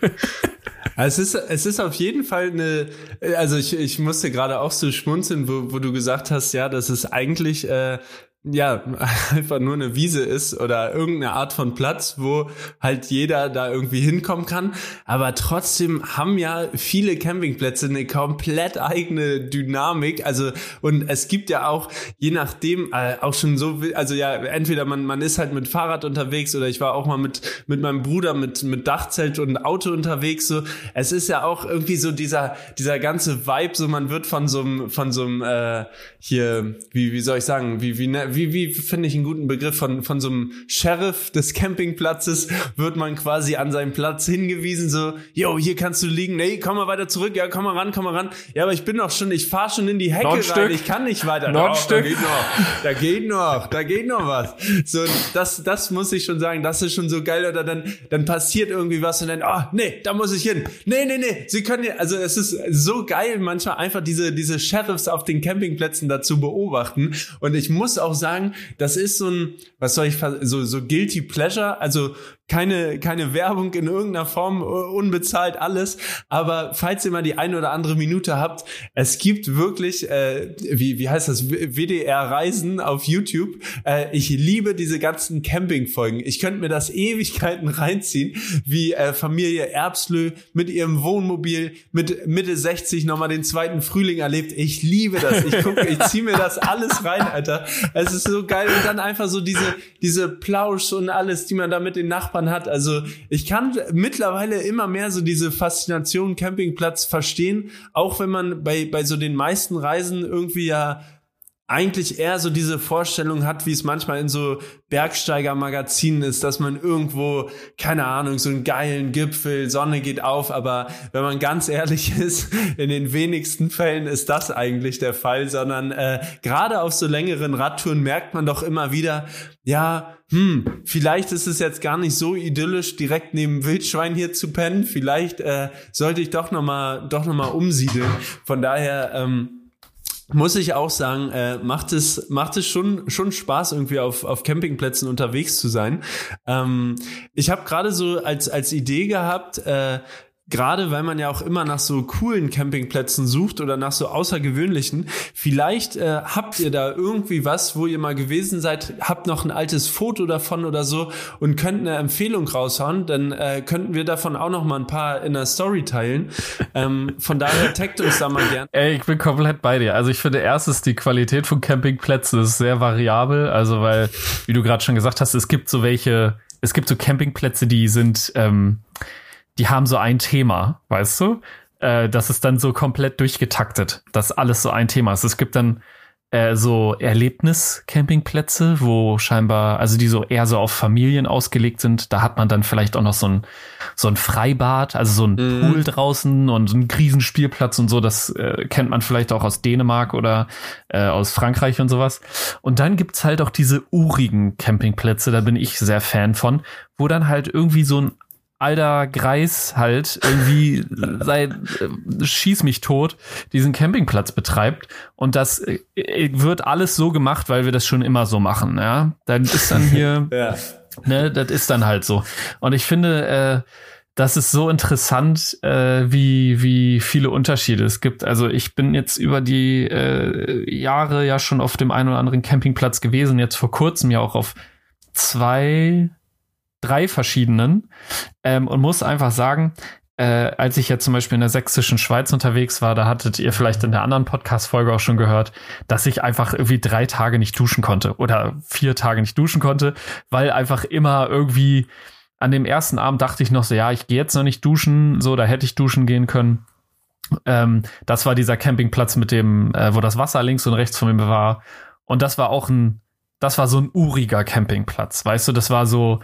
<laughs> Es ist, es ist auf jeden Fall eine, also ich, ich musste gerade auch so schmunzeln, wo, wo du gesagt hast, ja, dass es eigentlich, äh, ja, <laughs> einfach nur eine Wiese ist oder irgendeine Art von Platz, wo halt jeder da irgendwie hinkommen kann. Aber trotzdem haben ja viele Campingplätze eine komplett eigene Dynamik. Also, und es gibt ja auch, je nachdem, äh, auch schon so, also ja, entweder man, man ist halt mit Fahrrad unterwegs oder ich war auch mal mit, mit meinem Bruder mit, mit Dachzelt und Auto unterwegs. So, es ist ja auch irgendwie so dieser, dieser ganze Vibe, so man wird von so einem, von so einem, äh, hier, wie, wie soll ich sagen, wie, wie, ne- wie, wie finde ich einen guten Begriff von, von so einem Sheriff des Campingplatzes wird man quasi an seinen Platz hingewiesen, so, yo, hier kannst du liegen, nee, komm mal weiter zurück, ja, komm mal ran, komm mal ran. Ja, aber ich bin doch schon, ich fahr schon in die Hecke rein, Stück. ich kann nicht weiter. Noch Doch, Stück. Da geht noch, da geht noch, da geht noch was. So, das, das muss ich schon sagen, das ist schon so geil, oder dann, dann passiert irgendwie was und dann, oh, nee, da muss ich hin. Nee, nee, nee, sie können ja, also es ist so geil, manchmal einfach diese, diese Sheriffs auf den Campingplätzen dazu beobachten. Und ich muss auch sagen, das ist so ein, was soll ich, so, so guilty pleasure, also keine, keine Werbung in irgendeiner Form, unbezahlt alles. Aber falls ihr mal die eine oder andere Minute habt, es gibt wirklich, äh, wie, wie heißt das, W- WDR Reisen auf YouTube. Äh, ich liebe diese ganzen Camping-Folgen. Ich könnte mir das Ewigkeiten reinziehen, wie äh, Familie Erbslö mit ihrem Wohnmobil mit Mitte 60 nochmal den zweiten Frühling erlebt. Ich liebe das. Ich gucke, ich ziehe mir das alles rein, Alter. Es ist so geil. Und dann einfach so diese, diese Plausch und alles, die man da mit den Nachbarn hat. Also ich kann mittlerweile immer mehr so diese Faszination Campingplatz verstehen, auch wenn man bei, bei so den meisten Reisen irgendwie ja eigentlich eher so diese Vorstellung hat, wie es manchmal in so Bergsteiger-Magazinen ist, dass man irgendwo, keine Ahnung, so einen geilen Gipfel, Sonne geht auf, aber wenn man ganz ehrlich <laughs> ist, in den wenigsten Fällen ist das eigentlich der Fall, sondern äh, gerade auf so längeren Radtouren merkt man doch immer wieder, ja, hm, vielleicht ist es jetzt gar nicht so idyllisch, direkt neben Wildschwein hier zu pennen, vielleicht äh, sollte ich doch nochmal doch noch mal umsiedeln. Von daher, ähm, muss ich auch sagen, äh, macht es macht es schon schon Spaß irgendwie auf auf Campingplätzen unterwegs zu sein. Ähm, ich habe gerade so als als Idee gehabt. Äh, Gerade weil man ja auch immer nach so coolen Campingplätzen sucht oder nach so außergewöhnlichen. Vielleicht äh, habt ihr da irgendwie was, wo ihr mal gewesen seid, habt noch ein altes Foto davon oder so und könnt eine Empfehlung raushauen. Dann äh, könnten wir davon auch noch mal ein paar in der Story teilen. Ähm, von daher taggt uns da mal gern. Ey, ich bin komplett bei dir. Also ich finde erstens, die Qualität von Campingplätzen ist sehr variabel. Also weil, wie du gerade schon gesagt hast, es gibt so welche, es gibt so Campingplätze, die sind, ähm, die haben so ein Thema, weißt du? Äh, das ist dann so komplett durchgetaktet, dass alles so ein Thema ist. Es gibt dann äh, so Erlebnis-Campingplätze, wo scheinbar, also die so eher so auf Familien ausgelegt sind. Da hat man dann vielleicht auch noch so ein, so ein Freibad, also so ein mhm. Pool draußen und so ein Krisenspielplatz und so. Das äh, kennt man vielleicht auch aus Dänemark oder äh, aus Frankreich und sowas. Und dann gibt's halt auch diese urigen Campingplätze, da bin ich sehr Fan von, wo dann halt irgendwie so ein alter Greis halt irgendwie <laughs> seit äh, schieß mich tot diesen Campingplatz betreibt und das äh, wird alles so gemacht, weil wir das schon immer so machen, ja. Dann ist dann hier <laughs> ja. ne, das ist dann halt so. Und ich finde äh, das ist so interessant, äh, wie, wie viele Unterschiede es gibt. Also ich bin jetzt über die äh, Jahre ja schon auf dem einen oder anderen Campingplatz gewesen, jetzt vor kurzem ja auch auf zwei, drei verschiedenen ähm, und muss einfach sagen, äh, als ich jetzt zum Beispiel in der sächsischen Schweiz unterwegs war, da hattet ihr vielleicht in der anderen Podcast-Folge auch schon gehört, dass ich einfach irgendwie drei Tage nicht duschen konnte oder vier Tage nicht duschen konnte, weil einfach immer irgendwie an dem ersten Abend dachte ich noch so, ja, ich gehe jetzt noch nicht duschen, so, da hätte ich duschen gehen können. Ähm, das war dieser Campingplatz mit dem, äh, wo das Wasser links und rechts von mir war. Und das war auch ein, das war so ein uriger Campingplatz, weißt du, das war so,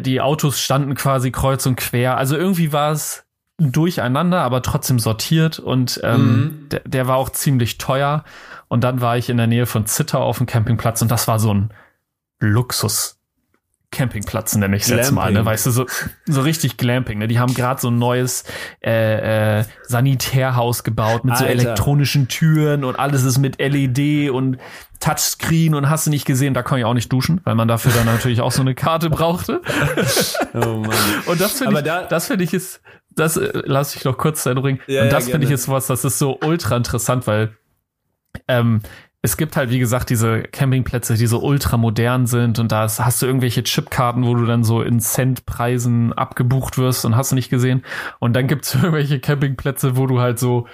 die Autos standen quasi kreuz und quer. Also irgendwie war es durcheinander, aber trotzdem sortiert und ähm, mhm. der, der war auch ziemlich teuer. Und dann war ich in der Nähe von Zittau auf dem Campingplatz und das war so ein Luxus. Campingplatz nenne ich es jetzt mal, ne? Weißt du, so, so richtig Glamping, ne? Die haben gerade so ein neues äh, äh, Sanitärhaus gebaut mit Alter. so elektronischen Türen und alles ist mit LED und Touchscreen und hast du nicht gesehen, da kann ich auch nicht duschen, weil man dafür dann natürlich auch so eine Karte brauchte. <laughs> oh Mann. Und das finde ich, da, das finde ich ist, das äh, lass ich noch kurz einbringen. Ja, und das ja, finde ich ist was, das ist so ultra interessant, weil ähm, es gibt halt, wie gesagt, diese Campingplätze, die so ultra modern sind und da hast du irgendwelche Chipkarten, wo du dann so in Centpreisen abgebucht wirst und hast du nicht gesehen. Und dann gibt's <laughs> irgendwelche Campingplätze, wo du halt so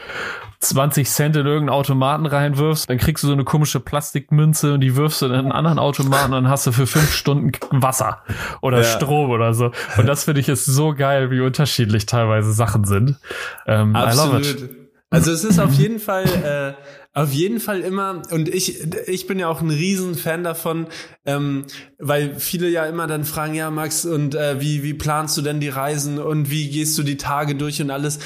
20 Cent in irgendeinen Automaten reinwirfst, dann kriegst du so eine komische Plastikmünze und die wirfst du in einen anderen Automaten und dann hast du für fünf Stunden Wasser oder ja. Strom oder so. Und das finde ich ist so geil, wie unterschiedlich teilweise Sachen sind. Ähm, Absolut. Also es ist auf jeden Fall äh, auf jeden Fall immer, und ich, ich bin ja auch ein Riesenfan davon, ähm, weil viele ja immer dann fragen, ja, Max, und äh, wie, wie planst du denn die Reisen und wie gehst du die Tage durch und alles?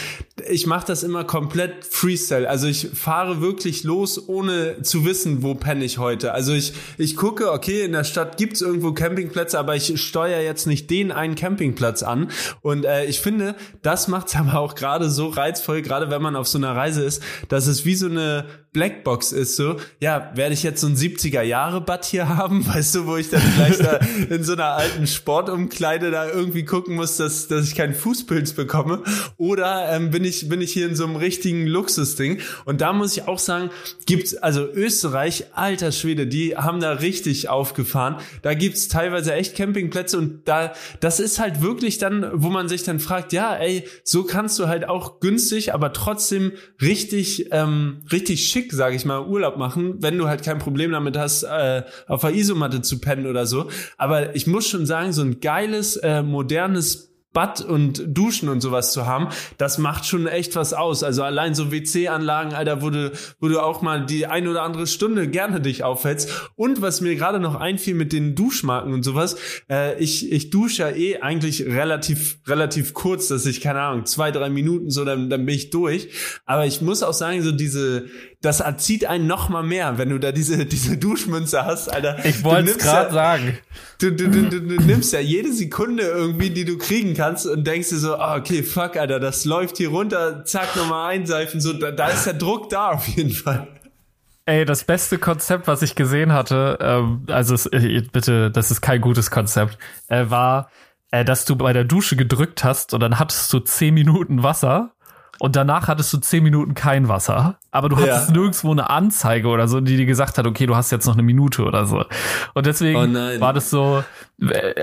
Ich mache das immer komplett Freestyle. Also ich fahre wirklich los, ohne zu wissen, wo penne ich heute. Also ich, ich gucke, okay, in der Stadt gibt's irgendwo Campingplätze, aber ich steuere jetzt nicht den einen Campingplatz an. Und äh, ich finde, das macht's <laughs> aber auch gerade so reizvoll, gerade wenn man auf so einer Reise ist, dass es wie so eine Blackbox ist so, ja, werde ich jetzt so ein 70er Jahre Bad hier haben, <laughs> weißt du, wo ich dann vielleicht da in so einer alten Sportumkleide da irgendwie gucken muss, dass, dass ich keinen Fußpilz bekomme? Oder ähm, bin ich bin ich hier in so einem richtigen Luxusding? Und da muss ich auch sagen, gibt's also Österreich, alter Schwede, die haben da richtig aufgefahren. Da gibt's teilweise echt Campingplätze und da das ist halt wirklich dann, wo man sich dann fragt, ja, ey, so kannst du halt auch günstig, aber trotzdem richtig ähm, richtig schick schick, sage ich mal, Urlaub machen, wenn du halt kein Problem damit hast, äh, auf der Isomatte zu pennen oder so. Aber ich muss schon sagen, so ein geiles, äh, modernes Bad und Duschen und sowas zu haben, das macht schon echt was aus. Also allein so WC-Anlagen, Alter, wo du, wo du auch mal die ein oder andere Stunde gerne dich aufhältst. Und was mir gerade noch einfiel mit den Duschmarken und sowas, äh, ich, ich dusche ja eh eigentlich relativ, relativ kurz, dass ich, keine Ahnung, zwei, drei Minuten so, dann, dann bin ich durch. Aber ich muss auch sagen, so diese, das erzieht einen noch mal mehr, wenn du da diese, diese Duschmünze hast, Alter. Ich wollte es gerade ja, sagen. Du, du, du, du, du nimmst ja jede Sekunde irgendwie, die du kriegen kannst und denkst dir so, oh, okay, fuck, Alter, das läuft hier runter, zack, nochmal einseifen, so, da, da ist der Druck da auf jeden Fall. Ey, das beste Konzept, was ich gesehen hatte, ähm, also es, äh, bitte, das ist kein gutes Konzept, äh, war, äh, dass du bei der Dusche gedrückt hast und dann hattest du zehn Minuten Wasser und danach hattest du zehn Minuten kein Wasser. Aber du hattest ja. nirgendwo eine Anzeige oder so, die dir gesagt hat, okay, du hast jetzt noch eine Minute oder so. Und deswegen oh war das so,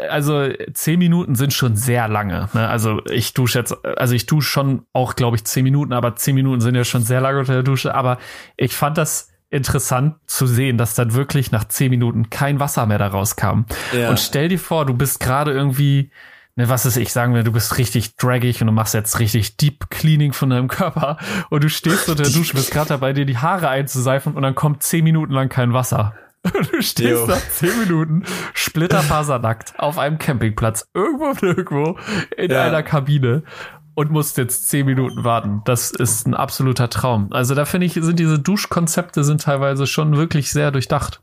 also zehn Minuten sind schon sehr lange. Ne? Also ich dusche jetzt, also ich dusche schon auch, glaube ich, zehn Minuten, aber zehn Minuten sind ja schon sehr lange unter der Dusche. Aber ich fand das interessant zu sehen, dass dann wirklich nach zehn Minuten kein Wasser mehr da rauskam. Ja. Und stell dir vor, du bist gerade irgendwie ne, was ist ich, sagen wir, du bist richtig draggig und du machst jetzt richtig Deep Cleaning von deinem Körper und du stehst unter der Dusche, bist gerade dabei, dir die Haare einzuseifen und dann kommt zehn Minuten lang kein Wasser. <laughs> Du stehst Jo. nach zehn Minuten splitterfasernackt auf einem Campingplatz, irgendwo und irgendwo in Ja. einer Kabine und musst jetzt zehn Minuten warten. Das ist ein absoluter Traum. Also da finde ich, sind diese Duschkonzepte sind teilweise schon wirklich sehr durchdacht.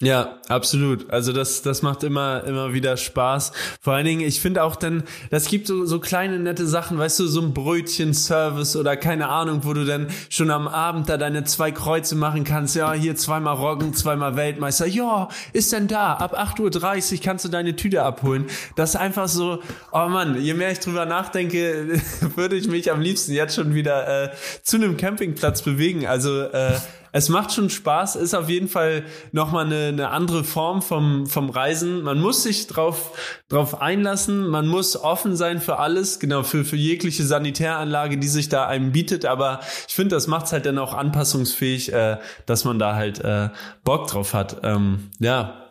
Ja, absolut. Also das, das macht immer, immer wieder Spaß. Vor allen Dingen, ich finde auch dann, das gibt so, so kleine nette Sachen, weißt du, so ein Brötchen-Service oder keine Ahnung, wo du dann schon am Abend da deine zwei Kreuze machen kannst. Ja, hier zweimal Roggen, zweimal Weltmeister. Ja, ist denn da? Ab 8.30 Uhr kannst du deine Tüte abholen. Das ist einfach so, oh Mann, je mehr ich drüber nachdenke, <laughs> würde ich mich am liebsten jetzt schon wieder äh, zu einem Campingplatz bewegen. Also, äh, es macht schon Spaß, ist auf jeden Fall nochmal eine, eine andere Form vom, vom Reisen. Man muss sich drauf, drauf einlassen, man muss offen sein für alles, genau, für, für jegliche Sanitäranlage, die sich da einem bietet. Aber ich finde, das macht es halt dann auch anpassungsfähig, äh, dass man da halt äh, Bock drauf hat. Ähm, ja,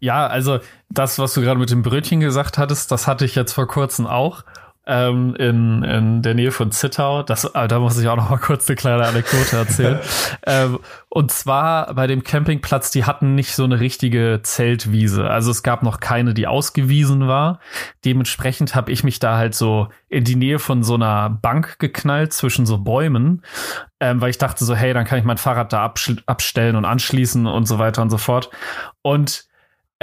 Ja, also das, was du gerade mit dem Brötchen gesagt hattest, das hatte ich jetzt vor kurzem auch. Ähm, in, in der Nähe von Zittau. Das, äh, da muss ich auch noch mal kurz eine kleine Anekdote erzählen. <laughs> ähm, und zwar bei dem Campingplatz, die hatten nicht so eine richtige Zeltwiese. Also es gab noch keine, die ausgewiesen war. Dementsprechend habe ich mich da halt so in die Nähe von so einer Bank geknallt zwischen so Bäumen, ähm, weil ich dachte so, hey, dann kann ich mein Fahrrad da abstellen und anschließen und so weiter und so fort. Und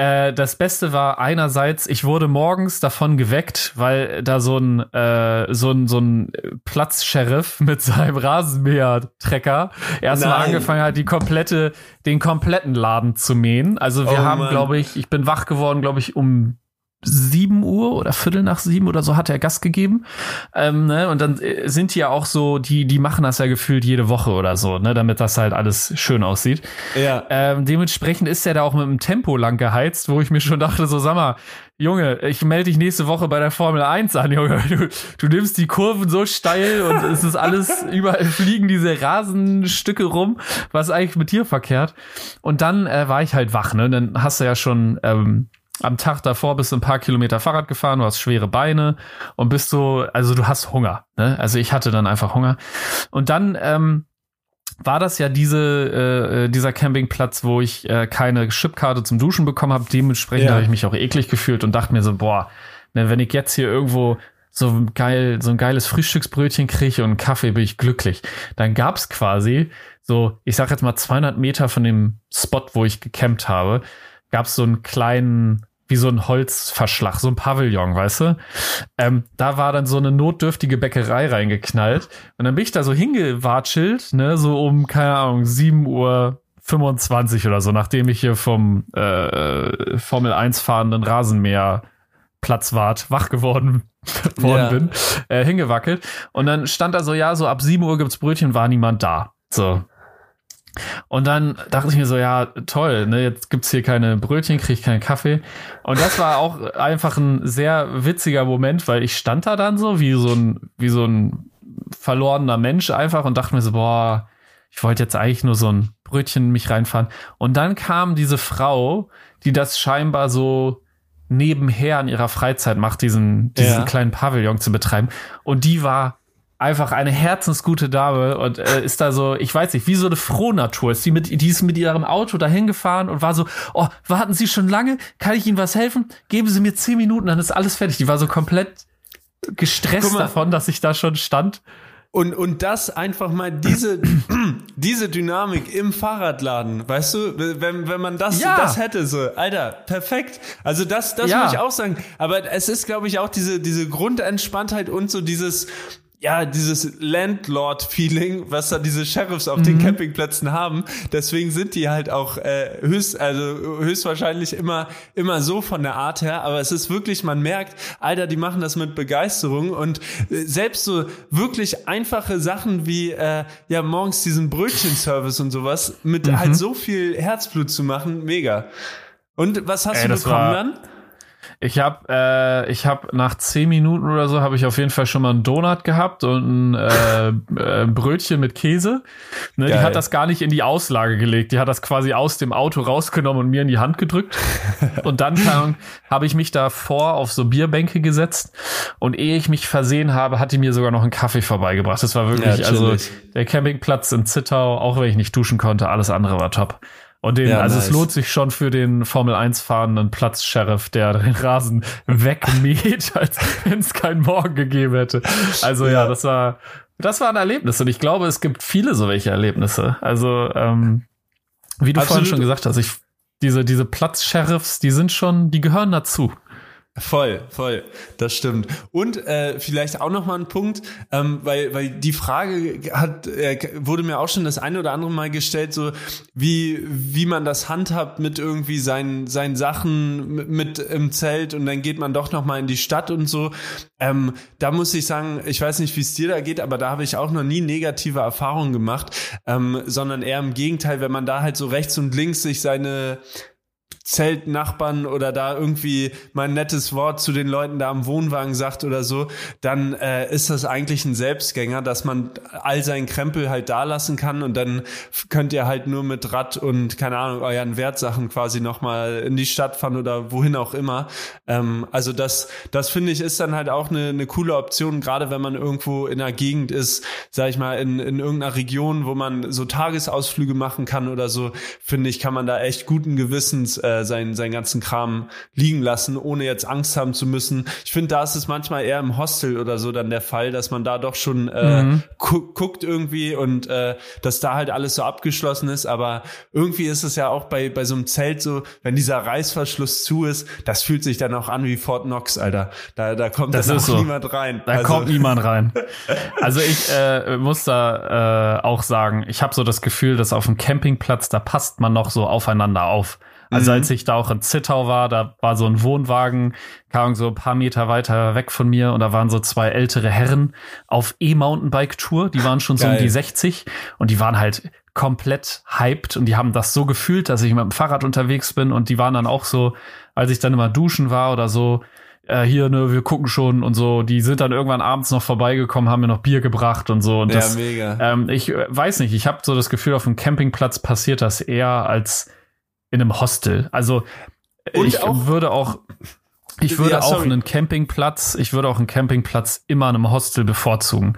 äh, das Beste war einerseits, ich wurde morgens davon geweckt, weil da so ein äh, so ein so ein Platzsheriff <laughs> mit seinem Rasenmäher-Trecker erstmal angefangen hat, die komplette den kompletten Laden zu mähen. Also wir Oh haben, glaube ich, ich bin wach geworden, glaube ich, um 7 Uhr oder Viertel nach sieben oder so hat er Gas gegeben. Ähm, ne? Und dann äh, sind die ja auch so, die, die machen das ja gefühlt jede Woche oder so, ne? damit das halt alles schön aussieht. ja. Ähm, dementsprechend ist er da auch mit dem Tempo lang geheizt, wo ich mir schon dachte, so sag mal, Junge, ich melde dich nächste Woche bei der Formel 1 an, Junge. Du, du nimmst die Kurven so steil und es ist alles, <laughs> überall fliegen diese Rasenstücke rum. Was eigentlich mit dir verkehrt? Und dann äh, war ich halt wach, ne? Dann hast du ja schon ähm, am Tag davor bist du ein paar Kilometer Fahrrad gefahren, du hast schwere Beine und bist so, also du hast Hunger. Ne? Also ich hatte dann einfach Hunger. Und dann ähm, war das ja diese, äh, dieser Campingplatz, wo ich äh, keine Chipkarte zum Duschen bekommen habe. Dementsprechend Ja. habe ich mich auch eklig gefühlt und dachte mir so, boah, ne, wenn ich jetzt hier irgendwo so ein geil, so ein geiles Frühstücksbrötchen kriege und einen Kaffee, bin ich glücklich. Dann gab's quasi so, ich sag jetzt mal 200 Meter von dem Spot, wo ich gecampt habe, gab's so einen kleinen, wie so ein Holzverschlag, so ein Pavillon, weißt du? Ähm, da war dann so eine notdürftige Bäckerei reingeknallt. Und dann bin ich da so hingewatschelt, ne, so um, keine Ahnung, 7 Uhr 25 oder so, nachdem ich hier vom äh, Formel 1 fahrenden Rasenmäher Platzwart wach geworden <laughs> worden Ja. bin, äh, hingewackelt. Und dann stand da so, ja, so ab 7 Uhr gibt's Brötchen, war niemand da. So. Und dann dachte ich mir so, ja, toll, ne, jetzt gibt's hier keine Brötchen, krieg ich keinen Kaffee. Und das war auch einfach ein sehr witziger Moment, weil ich stand da dann so wie so ein, wie so ein verlorener Mensch einfach und dachte mir so, boah, ich wollte jetzt eigentlich nur so ein Brötchen mich reinfahren. Und dann kam diese Frau, die das scheinbar so nebenher in ihrer Freizeit macht, diesen, diesen Ja. kleinen Pavillon zu betreiben. Und die war einfach eine herzensgute Dame und äh, ist da so, ich weiß nicht, wie so eine Frohnatur. Ist die, mit, die ist mit ihrem Auto dahin gefahren und war so, oh, warten Sie schon lange? Kann ich Ihnen was helfen? Geben Sie mir zehn Minuten, dann ist alles fertig. Die war so komplett gestresst davon, dass ich da schon stand. Und, und das einfach mal diese, <clears throat> diese Dynamik im Fahrradladen, weißt du, wenn, wenn man das, Ja. das hätte, so, Alter, perfekt. Also das, das Ja. muss ich auch sagen. Aber es ist, glaube ich, auch diese, diese Grundentspanntheit und so dieses, ja, dieses Landlord-Feeling, was da diese Sheriffs auf den Campingplätzen haben. Deswegen sind die halt auch äh, höchst, also höchstwahrscheinlich immer, immer so von der Art her. Aber es ist wirklich, man merkt, Alter, die machen das mit Begeisterung und äh, selbst so wirklich einfache Sachen wie äh, ja morgens diesen Brötchenservice und sowas mit halt so viel Herzblut zu machen, mega. Und was hast Ey, du bekommen war- dann? Ich habe äh, ich hab nach zehn Minuten oder so habe ich auf jeden Fall schon mal einen Donut gehabt und ein äh, äh, Brötchen mit Käse. Ne, die hat das gar nicht in die Auslage gelegt. Die hat das quasi aus dem Auto rausgenommen und mir in die Hand gedrückt. <laughs> und dann habe ich mich davor auf so Bierbänke gesetzt und ehe ich mich versehen habe, hat die mir sogar noch einen Kaffee vorbeigebracht. Das war wirklich, ja, also der Campingplatz in Zittau, auch wenn ich nicht duschen konnte, alles andere war top. Und den, ja, also nice. es lohnt sich schon für den Formel 1 fahrenden Platz-Sheriff, der den Rasen wegmäht, <laughs> als wenn es keinen Morgen gegeben hätte. Also ja. ja, das war, das war ein Erlebnis. Und ich glaube, es gibt viele so welche Erlebnisse. Also, ähm, wie du Absolut. vorhin schon gesagt hast, ich, diese, diese Platz-Sheriffs, die sind schon, die gehören dazu. Voll, voll, das stimmt. Und äh, vielleicht auch noch mal ein Punkt, ähm, weil weil die Frage hat äh, wurde mir auch schon das eine oder andere Mal gestellt, so wie wie man das handhabt mit irgendwie seinen seinen Sachen mit, mit im Zelt und dann geht man doch noch mal in die Stadt und so. Ähm, da muss ich sagen, ich weiß nicht, wie es dir da geht, aber da habe ich auch noch nie negative Erfahrungen gemacht, ähm, sondern eher im Gegenteil, wenn man da halt so rechts und links sich seine Zeltnachbarn oder da irgendwie mal ein nettes Wort zu den Leuten da am Wohnwagen sagt oder so, dann äh, ist das eigentlich ein Selbstgänger, dass man all seinen Krempel halt da lassen kann und dann könnt ihr halt nur mit Rad und keine Ahnung euren Wertsachen quasi nochmal in die Stadt fahren oder wohin auch immer. Ähm, also das, das finde ich ist dann halt auch eine, eine coole Option, gerade wenn man irgendwo in einer Gegend ist, sag ich mal in, in irgendeiner Region, wo man so Tagesausflüge machen kann oder so, finde ich, kann man da echt guten Gewissens äh, äh, seinen, seinen ganzen Kram liegen lassen, ohne jetzt Angst haben zu müssen. Ich finde, da ist es manchmal eher im Hostel oder so dann der Fall, dass man da doch schon äh, mhm. gu guckt irgendwie und äh, dass da halt alles so abgeschlossen ist. Aber irgendwie ist es ja auch bei, bei so einem Zelt so, wenn dieser Reißverschluss zu ist, das fühlt sich dann auch an wie Fort Knox, Alter. Da, da kommt das dann auch so. niemand rein. Da also. kommt niemand rein. <laughs> Also ich äh, muss da äh, auch sagen, ich habe so das Gefühl, dass auf dem Campingplatz, da passt man noch so aufeinander auf. Also mhm. als ich da auch in Zittau war, da war so ein Wohnwagen, kam so ein paar Meter weiter weg von mir und da waren so zwei ältere Herren auf E-Mountainbike-Tour. Die waren schon so um die 60 und die waren halt komplett hyped und die haben das so gefühlt, dass ich mit dem Fahrrad unterwegs bin und die waren dann auch so, als ich dann immer duschen war oder so, äh, hier, ne, wir gucken schon und so. Die sind dann irgendwann abends noch vorbeigekommen, haben mir noch Bier gebracht und so. Und ja, das, mega. Ähm, ich äh, weiß nicht, ich habe so das Gefühl, auf dem Campingplatz passiert das eher als in einem Hostel. Also Und ich auch, würde auch, ich würde ja, auch einen Campingplatz, ich würde auch einen Campingplatz immer einem Hostel bevorzugen.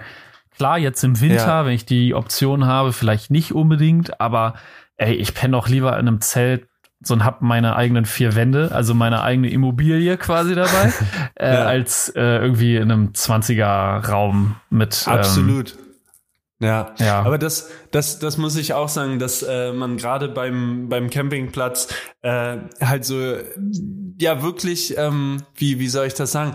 Klar, jetzt im Winter, ja. wenn ich die Option habe, vielleicht nicht unbedingt, aber ey, ich penne doch lieber in einem Zelt so und hab meine eigenen vier Wände, also meine eigene Immobilie quasi dabei, <laughs> äh, ja. als äh, irgendwie in einem 20er Raum mit. Ähm, Absolut. Ähm, ja, ja. aber das, das, das muss ich auch sagen, dass äh, man gerade beim, beim Campingplatz äh, halt so, ja wirklich, ähm, wie, wie soll ich das sagen,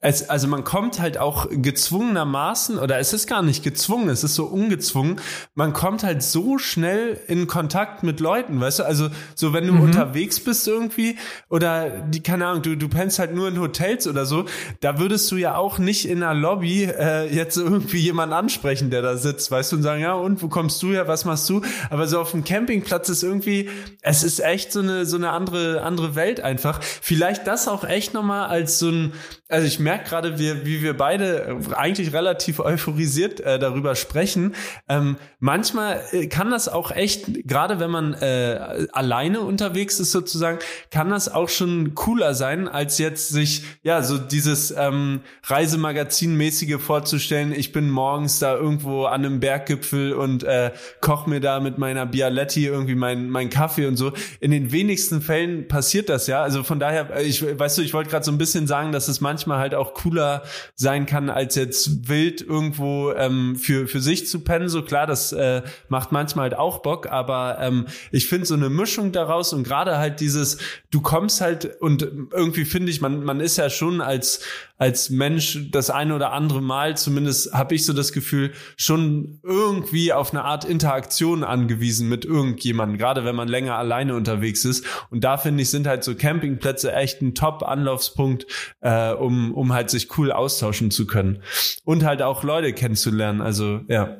es, also man kommt halt auch gezwungenermaßen, oder es ist gar nicht gezwungen, es ist so ungezwungen, man kommt halt so schnell in Kontakt mit Leuten, weißt du? Also so wenn du mhm. unterwegs bist irgendwie, oder die, keine Ahnung, du, du pennst halt nur in Hotels oder so, da würdest du ja auch nicht in einer Lobby äh, jetzt irgendwie jemanden ansprechen, der da sitzt, weißt du, und sagen, ja, und wo kommst du her, was machst du? Aber so auf dem Campingplatz ist irgendwie, es ist echt so eine, so eine andere, andere Welt einfach. Vielleicht das auch echt nochmal als so ein, also ich merke gerade, wie, wie wir beide eigentlich relativ euphorisiert äh, darüber sprechen. Ähm, manchmal äh, kann das auch echt, gerade wenn man äh, alleine unterwegs ist sozusagen, kann das auch schon cooler sein, als jetzt sich, ja, so dieses ähm, Reisemagazin-mäßige vorzustellen. Ich bin morgens da irgendwo an einem Berggipfel und äh, koch mir da mit meiner Bialetti irgendwie mein, mein Kaffee und so. In den wenigsten Fällen passiert das ja. Also von daher, äh, ich weißt du, ich wollte gerade so ein bisschen sagen, dass es manchmal halt auch cooler sein kann, als jetzt wild irgendwo ähm, für, für sich zu pennen. So klar, das äh, macht manchmal halt auch Bock, aber ähm, ich finde so eine Mischung daraus und gerade halt dieses, du kommst halt und irgendwie finde ich, man, man ist ja schon als als Mensch das eine oder andere Mal, zumindest habe ich so das Gefühl, schon irgendwie auf eine Art Interaktion angewiesen mit irgendjemandem, gerade wenn man länger alleine unterwegs ist. Und da finde ich, sind halt so Campingplätze echt ein Top-Anlaufspunkt, äh, um, um halt sich cool austauschen zu können. Und halt auch Leute kennenzulernen. Also ja.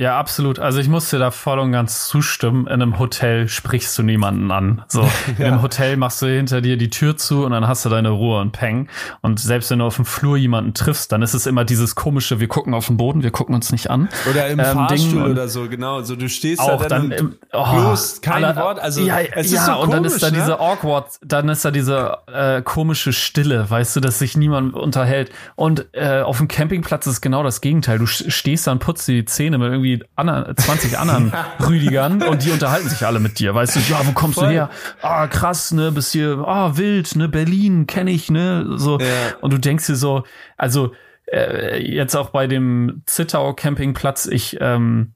Ja, absolut. Also ich musste da voll und ganz zustimmen. In einem Hotel sprichst du niemanden an. So, <laughs> in einem Hotel machst du hinter dir die Tür zu und dann hast du deine Ruhe und Peng. Und selbst wenn du auf dem Flur jemanden triffst, dann ist es immer dieses komische, wir gucken auf den Boden, wir gucken uns nicht an. Oder im Ähm, Fahrstuhl Ding oder so, genau. So, du stehst auch da dann dann, im, oh, bloß kein alle- Wort. Also ja, es ist ja so und dann ist da komisch, diese ne? awkward, dann ist da diese äh, komische Stille, weißt du, dass sich niemand unterhält. Und äh, auf dem Campingplatz ist genau das Gegenteil. Du stehst da und putzt dir die Zähne mit irgendwie ander- 20 anderen <laughs> Rüdigern und die unterhalten sich alle mit dir, weißt du, ja, wo kommst Voll. du her? Ah, krass, ne, bist hier, ah, wild, ne, Berlin, kenne ich, ne, so. Ja. Und du denkst dir so, also äh, jetzt auch bei dem Zittau Campingplatz, ich ähm,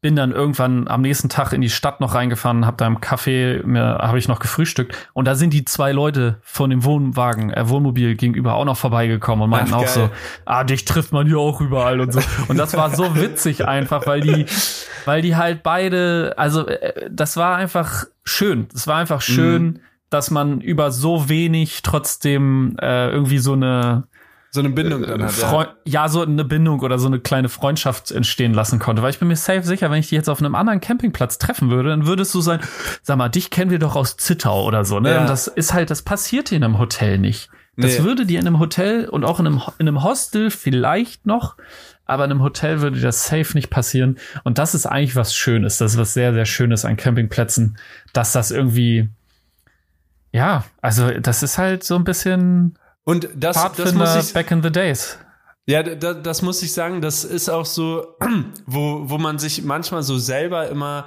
bin dann irgendwann am nächsten Tag in die Stadt noch reingefahren, habe da im Café, mir habe ich noch gefrühstückt und da sind die zwei Leute von dem Wohnwagen, äh, Wohnmobil gegenüber auch noch vorbeigekommen und meinten Ach, auch so, ah, dich trifft man hier auch überall und so. Und das war so witzig einfach, weil die, weil die halt beide, also äh, das war einfach schön. Es war einfach schön, Mhm. dass man über so wenig trotzdem äh, irgendwie so eine so eine Bindung dann hat. Freu ja. so eine Bindung oder so eine kleine Freundschaft entstehen lassen konnte. Weil ich bin mir safe sicher, wenn ich dich jetzt auf einem anderen Campingplatz treffen würde, dann würdest du sein, sag mal, dich kennen wir doch aus Zittau oder so, ne? Ja. Und das ist halt, das passiert hier in einem Hotel nicht. Das Nee. würde dir in einem Hotel und auch in einem, in einem Hostel vielleicht noch, aber in einem Hotel würde dir das safe nicht passieren. Und das ist eigentlich was Schönes. Das ist was sehr, sehr Schönes an Campingplätzen, dass das irgendwie, ja, also das ist halt so ein bisschen Und das, das Pfadfinder muss ich, back in the days. ja, da, das muss ich sagen, das ist auch so, <clears throat> wo, wo man sich manchmal so selber immer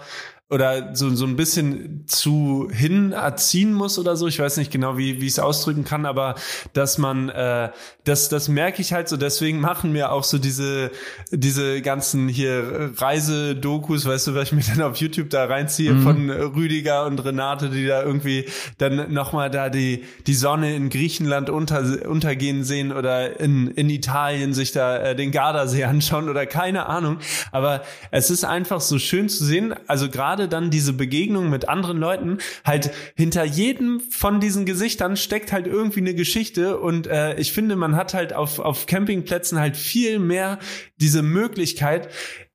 oder so, so ein bisschen zu hin erziehen muss oder so. Ich weiß nicht genau, wie, wie ich es ausdrücken kann, aber dass man, äh, das, das merke ich halt so. Deswegen machen mir auch so diese, diese ganzen hier Reisedokus, weißt du, was ich mir dann auf YouTube da reinziehe von Rüdiger und Renate, die da irgendwie dann nochmal da die, die Sonne in Griechenland unter, untergehen sehen oder in, in Italien sich da äh, den Gardasee anschauen oder keine Ahnung. Aber es ist einfach so schön zu sehen, also gerade dann diese Begegnung mit anderen Leuten, halt hinter jedem von diesen Gesichtern steckt halt irgendwie eine Geschichte. Und äh, ich finde, man hat halt auf, auf Campingplätzen halt viel mehr diese Möglichkeit,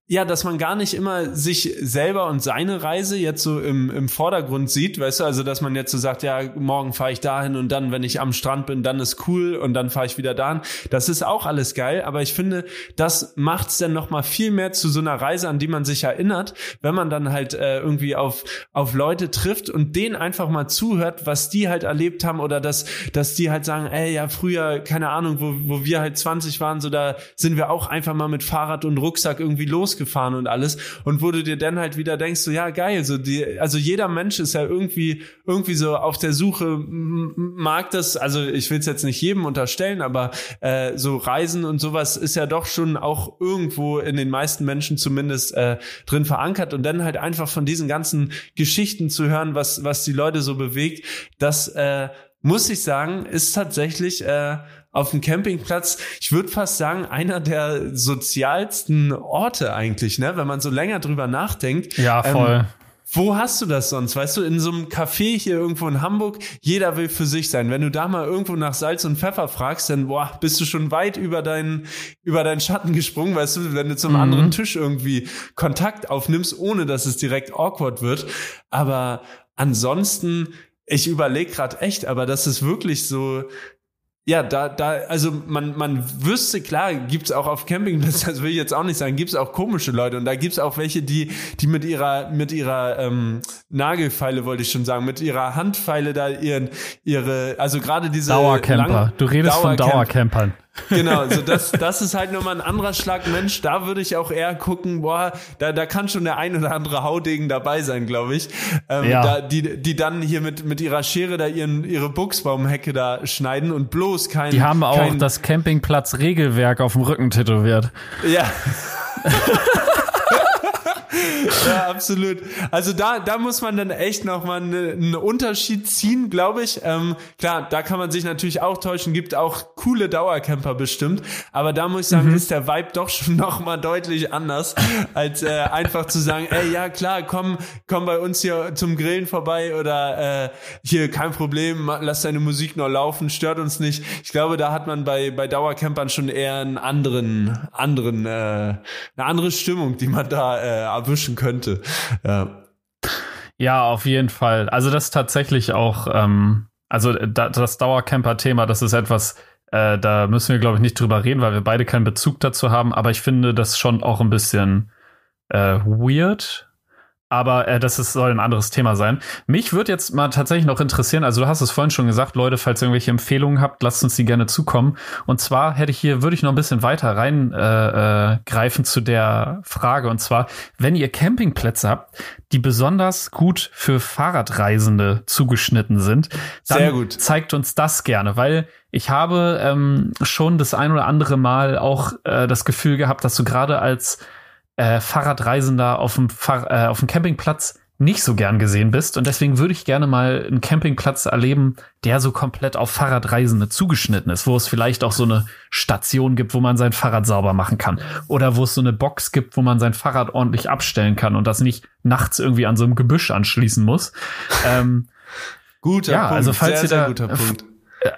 ja, dass man gar nicht immer sich selber und seine Reise jetzt so im, im Vordergrund sieht, weißt du, also dass man jetzt so sagt, ja, morgen fahre ich dahin und dann, wenn ich am Strand bin, dann ist cool und dann fahre ich wieder dahin. Das ist auch alles geil, aber ich finde, das macht's dann noch mal viel mehr zu so einer Reise, an die man sich erinnert, wenn man dann halt äh, irgendwie auf auf Leute trifft und denen einfach mal zuhört, was die halt erlebt haben oder dass dass die halt sagen, ey, ja, früher, keine Ahnung, wo, wo wir halt 20 waren, so da sind wir auch einfach mal mit Fahrrad und Rucksack irgendwie losgefahren und alles. Und wo du dir dann halt wieder denkst, so ja, geil, so die also jeder Mensch ist ja irgendwie irgendwie so auf der Suche mag das, also ich will es jetzt nicht jedem unterstellen, aber äh, so Reisen und sowas ist ja doch schon auch irgendwo in den meisten Menschen zumindest äh, drin verankert. Und dann halt einfach von diesen ganzen Geschichten zu hören, was was die Leute so bewegt, das äh, muss ich sagen, ist tatsächlich äh, auf dem Campingplatz, ich würde fast sagen, einer der sozialsten Orte eigentlich, ne? Wenn man so länger drüber nachdenkt. Ja, voll. Ähm, wo hast du das sonst? Weißt du, in so einem Café hier irgendwo in Hamburg, jeder will für sich sein. Wenn du da mal irgendwo nach Salz und Pfeffer fragst, dann boah, bist du schon weit über deinen über deinen Schatten gesprungen, weißt du, wenn du zum anderen Tisch irgendwie Kontakt aufnimmst, ohne dass es direkt awkward wird. Aber ansonsten, ich überlege gerade echt, aber das ist wirklich so ja, da, da, also man, man wüsste, klar, gibt's auch auf Campingplätzen, das will ich jetzt auch nicht sagen, gibt's auch komische Leute und da gibt's auch welche, die, die mit ihrer, mit ihrer ähm, Nagelfeile, wollte ich schon sagen, mit ihrer Handfeile da ihren, ihre, also gerade diese Dauercamper. lang- Du redest von Dauercamp- Dauercampern. Genau, so das, das ist halt nochmal ein anderer Schlag Mensch. Da würde ich auch eher gucken, boah, da, da kann schon der ein oder andere Haudegen dabei sein, glaube ich. Ähm, Ja. da, die, die dann hier mit, mit ihrer Schere da ihren, ihre Buchsbaumhecke da schneiden und bloß kein. Die haben auch kein, das Campingplatz-Regelwerk auf dem Rücken tätowiert. Ja. <laughs> ja, absolut. Also da, da muss man dann echt nochmal ne, einen Unterschied ziehen, glaube ich. Ähm, klar, da kann man sich natürlich auch täuschen, gibt auch coole Dauercamper bestimmt, aber da muss ich sagen, mhm. ist der Vibe doch schon <laughs> nochmal deutlich anders, als äh, einfach zu sagen, ey, ja klar, komm, komm bei uns hier zum Grillen vorbei oder äh, hier kein Problem, lass deine Musik noch laufen, stört uns nicht. Ich glaube, da hat man bei, bei Dauercampern schon eher einen anderen, anderen, äh, eine andere Stimmung, die man da äh, erwischen könnte. Ja. Ja, auf jeden Fall. Also das ist tatsächlich auch, ähm, also das Dauercamper-Thema, das ist etwas, äh, da müssen wir, glaube ich, nicht drüber reden, weil wir beide keinen Bezug dazu haben. Aber ich finde das schon auch ein bisschen äh, weird, aber äh, das ist, soll ein anderes Thema sein. Mich würde jetzt mal tatsächlich noch interessieren, also du hast es vorhin schon gesagt, Leute, falls ihr irgendwelche Empfehlungen habt, lasst uns die gerne zukommen. Und zwar hätte ich hier, würde ich noch ein bisschen weiter rein äh, äh, zu der Frage. Und zwar, wenn ihr Campingplätze habt, die besonders gut für Fahrradreisende zugeschnitten sind, dann zeigt uns das gerne, weil ich habe ähm, schon das ein oder andere Mal auch äh, das Gefühl gehabt, dass du gerade als äh, Fahrradreisender auf dem, Fahr äh, auf dem Campingplatz nicht so gern gesehen bist. Und deswegen würde ich gerne mal einen Campingplatz erleben, der so komplett auf Fahrradreisende zugeschnitten ist, wo es vielleicht auch so eine Station gibt, wo man sein Fahrrad sauber machen kann. Oder wo es so eine Box gibt, wo man sein Fahrrad ordentlich abstellen kann und das nicht nachts irgendwie an so einem Gebüsch anschließen muss. ähm, <laughs> guter ja, Punkt. Also falls sehr, ihr da, guter Punkt.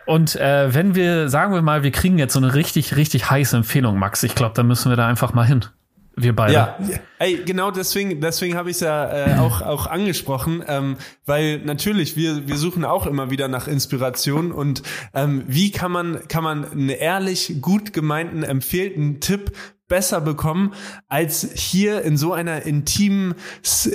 Und äh, wenn wir, sagen wir mal, wir kriegen jetzt so eine richtig, richtig heiße Empfehlung, Max, ich glaube, da müssen wir da einfach mal hin. Wir beide. Ja, ey, genau deswegen, deswegen habe ich es ja äh, auch, auch angesprochen, ähm, weil natürlich, wir, wir suchen auch immer wieder nach Inspiration und ähm, wie kann man, kann man einen ehrlich gut gemeinten, empfehlten Tipp besser bekommen als hier in so einer intimen,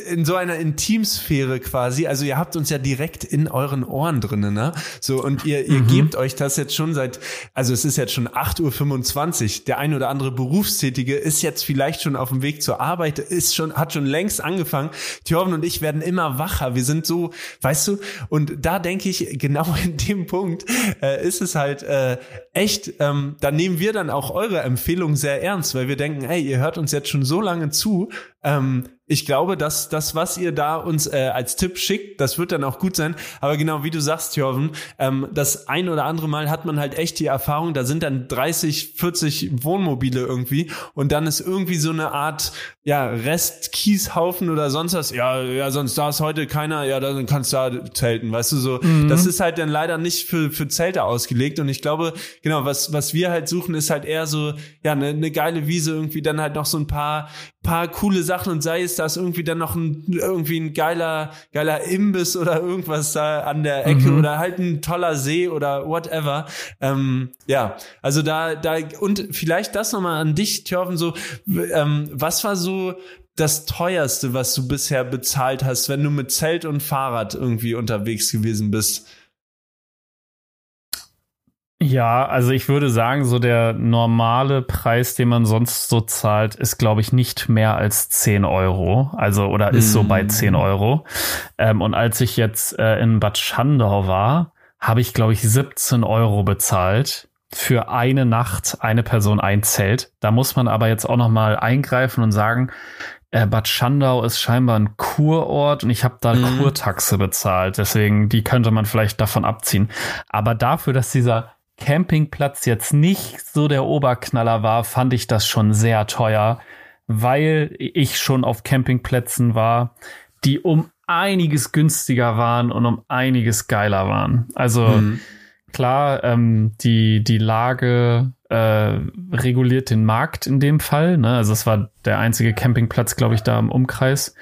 in so einer Intimsphäre quasi. Also ihr habt uns ja direkt in euren Ohren drinnen, ne? So, und ihr, ihr mhm. gebt euch das jetzt schon seit, also es ist jetzt schon 8.25 Uhr. Der ein oder andere Berufstätige ist jetzt vielleicht schon auf dem Weg zur Arbeit, ist schon, hat schon längst angefangen. Thorben und ich werden immer wacher. Wir sind so, weißt du, und da denke ich, genau <laughs> in dem Punkt äh, ist es halt äh, echt, ähm, da nehmen wir dann auch eure Empfehlung sehr ernst, weil weil wir denken, hey, ihr hört uns jetzt schon so lange zu, ähm, ich glaube, dass das, was ihr da uns äh, als Tipp schickt, das wird dann auch gut sein. Aber genau wie du sagst, Jorven, ähm, das ein oder andere Mal hat man halt echt die Erfahrung, da sind dann 30, 40 Wohnmobile irgendwie und dann ist irgendwie so eine Art ja Rest Kieshaufen oder sonst was. Ja, ja, sonst da ist heute keiner. Ja, dann kannst du da zelten, weißt du so. Mhm. Das ist halt dann leider nicht für für Zelte ausgelegt und ich glaube, genau was was wir halt suchen, ist halt eher so ja eine ne geile Wiese irgendwie, dann halt noch so ein paar paar coole Sachen und sei es, dass irgendwie dann noch ein, irgendwie ein geiler, geiler Imbiss oder irgendwas da an der Ecke mhm. oder halt ein toller See oder whatever. Ähm, ja, also da, da, und vielleicht das nochmal an dich, Thorfen, so, ähm, was war so das teuerste, was du bisher bezahlt hast, wenn du mit Zelt und Fahrrad irgendwie unterwegs gewesen bist? Ja, also ich würde sagen, so der normale Preis, den man sonst so zahlt, ist, glaube ich, nicht mehr als 10 Euro. Also, oder ist mm. so bei 10 hm. Euro. Ähm, und als ich jetzt äh, in Bad Schandau war, habe ich, glaube ich, 17 Euro bezahlt für eine Nacht, eine Person, ein Zelt. Da muss man aber jetzt auch noch mal eingreifen und sagen, äh, Bad Schandau ist scheinbar ein Kurort und ich habe da mhm. Kurtaxe bezahlt. Deswegen, die könnte man vielleicht davon abziehen. Aber dafür, dass dieser Campingplatz jetzt nicht so der Oberknaller war, fand ich das schon sehr teuer, weil ich schon auf Campingplätzen war, die um einiges günstiger waren und um einiges geiler waren. Also mhm. klar, ähm, die, die Lage äh, reguliert den Markt in dem Fall. Ne? Also es war der einzige Campingplatz, glaube ich, da im Umkreis.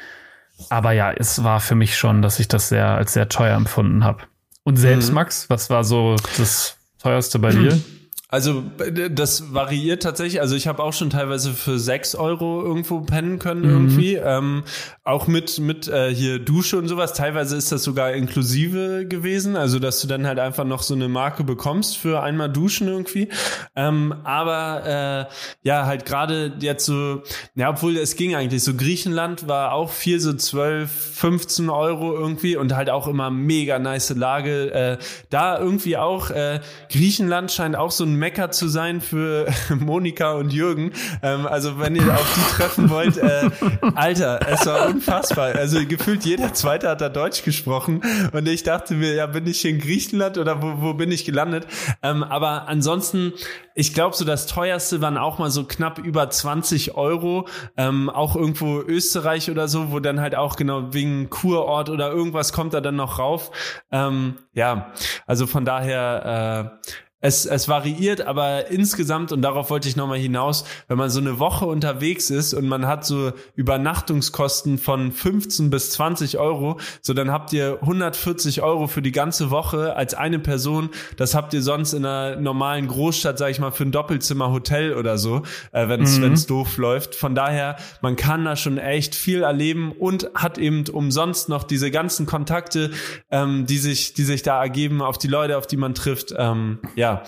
Aber ja, es war für mich schon, dass ich das sehr als sehr teuer empfunden habe. Und selbst, mhm. Max, was war so das teuerste bei dir? <clears throat> Also das variiert tatsächlich. Also ich habe auch schon teilweise für sechs Euro irgendwo pennen können mhm. irgendwie. Ähm, auch mit mit äh, hier Dusche und sowas. Teilweise ist das sogar inklusive gewesen. Also dass du dann halt einfach noch so eine Marke bekommst für einmal Duschen irgendwie. Ähm, aber äh, ja, halt gerade jetzt so, ja, obwohl es ging eigentlich. So Griechenland war auch viel so 12, 15 Euro irgendwie und halt auch immer mega nice Lage. Äh, da irgendwie auch, äh, Griechenland scheint auch so ein Mecker zu sein für <laughs> Monika und Jürgen. Ähm, also wenn ihr auf die treffen wollt, äh, Alter, es war unfassbar. Also gefühlt jeder Zweite hat da Deutsch gesprochen und ich dachte mir, ja, bin ich hier in Griechenland oder wo, wo bin ich gelandet? Ähm, aber ansonsten, ich glaube, so das teuerste waren auch mal so knapp über 20 Euro, ähm, auch irgendwo Österreich oder so, wo dann halt auch genau wegen Kurort oder irgendwas kommt da dann noch rauf. Ähm, ja, also von daher äh, es, es variiert, aber insgesamt, und darauf wollte ich nochmal hinaus, wenn man so eine Woche unterwegs ist und man hat so Übernachtungskosten von 15 bis 20 Euro, so dann habt ihr 140 Euro für die ganze Woche als eine Person. Das habt ihr sonst in einer normalen Großstadt, sag ich mal, für ein Doppelzimmer Hotel oder so, äh, wenn es mhm. doof läuft. Von daher, man kann da schon echt viel erleben und hat eben umsonst noch diese ganzen Kontakte, ähm, die sich, die sich da ergeben, auf die Leute, auf die man trifft. Ähm, ja, ja.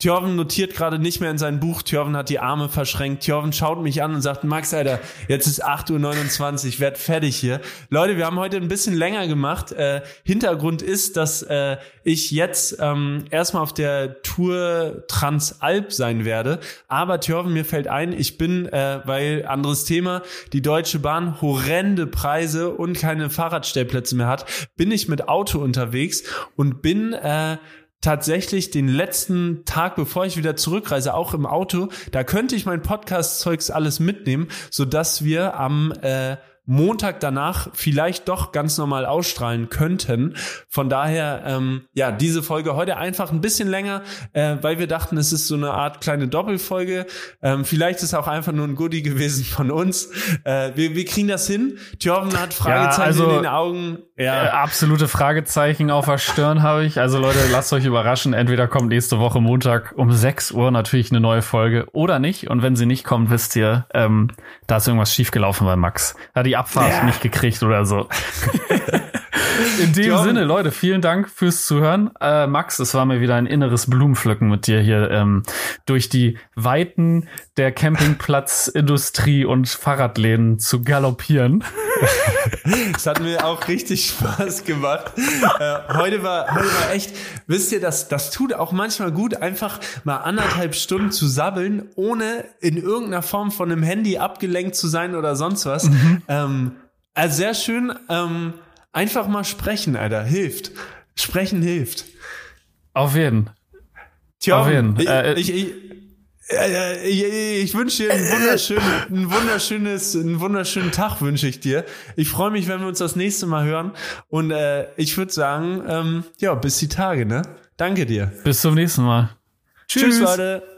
Thjörven notiert gerade nicht mehr in sein Buch. Thjörven hat die Arme verschränkt. Thjörven schaut mich an und sagt, Max, Alter, jetzt ist 8.29 Uhr, werd fertig hier. Leute, wir haben heute ein bisschen länger gemacht. Äh, Hintergrund ist, dass äh, ich jetzt ähm, erstmal auf der Tour Transalp sein werde. Aber Thjörven, mir fällt ein, ich bin, äh, weil anderes Thema, die Deutsche Bahn horrende Preise und keine Fahrradstellplätze mehr hat, bin ich mit Auto unterwegs und bin äh, tatsächlich den letzten Tag, bevor ich wieder zurückreise, auch im Auto, da könnte ich mein Podcast-Zeugs alles mitnehmen, so dass wir am äh, Montag danach vielleicht doch ganz normal ausstrahlen könnten. Von daher, ähm, ja, diese Folge heute einfach ein bisschen länger, äh, weil wir dachten, es ist so eine Art kleine Doppelfolge. Ähm, vielleicht ist auch einfach nur ein Goodie gewesen von uns. Äh, wir, wir kriegen das hin. Thjörven hat Fragezeichen ja, also, in den Augen. Ja. Äh, absolute Fragezeichen auf der Stirn habe ich. Also Leute, lasst euch überraschen. Entweder kommt nächste Woche Montag um 6 Uhr natürlich eine neue Folge oder nicht. Und wenn sie nicht kommt, wisst ihr, ähm, da ist irgendwas schiefgelaufen bei Max. Da die Abfahrt ja. nicht gekriegt oder so. <laughs> In dem John. Sinne, Leute, vielen Dank fürs Zuhören. Äh, Max, es war mir wieder ein inneres Blumenpflücken mit dir hier ähm, durch die Weiten der Campingplatzindustrie und Fahrradläden zu galoppieren. <laughs> Es hat mir auch richtig Spaß gemacht. Äh, heute war heute war echt, wisst ihr, das das tut auch manchmal gut, einfach mal anderthalb Stunden zu sabbeln, ohne in irgendeiner Form von einem Handy abgelenkt zu sein oder sonst was. Mhm. Ähm, also sehr schön. Ähm, einfach mal sprechen, Alter. Hilft. Sprechen hilft. Auf jeden. Tja, Auf jeden. Ich, äh, ich, ich, äh, ich, ich wünsche dir einen wunderschönen, ein wunderschönes, einen wunderschönen Tag wünsche ich dir. Ich freue mich, wenn wir uns das nächste Mal hören. Und äh, ich würde sagen, ähm, ja, bis die Tage, ne? Danke dir. Bis zum nächsten Mal. Tschüss, Tschüss Leute.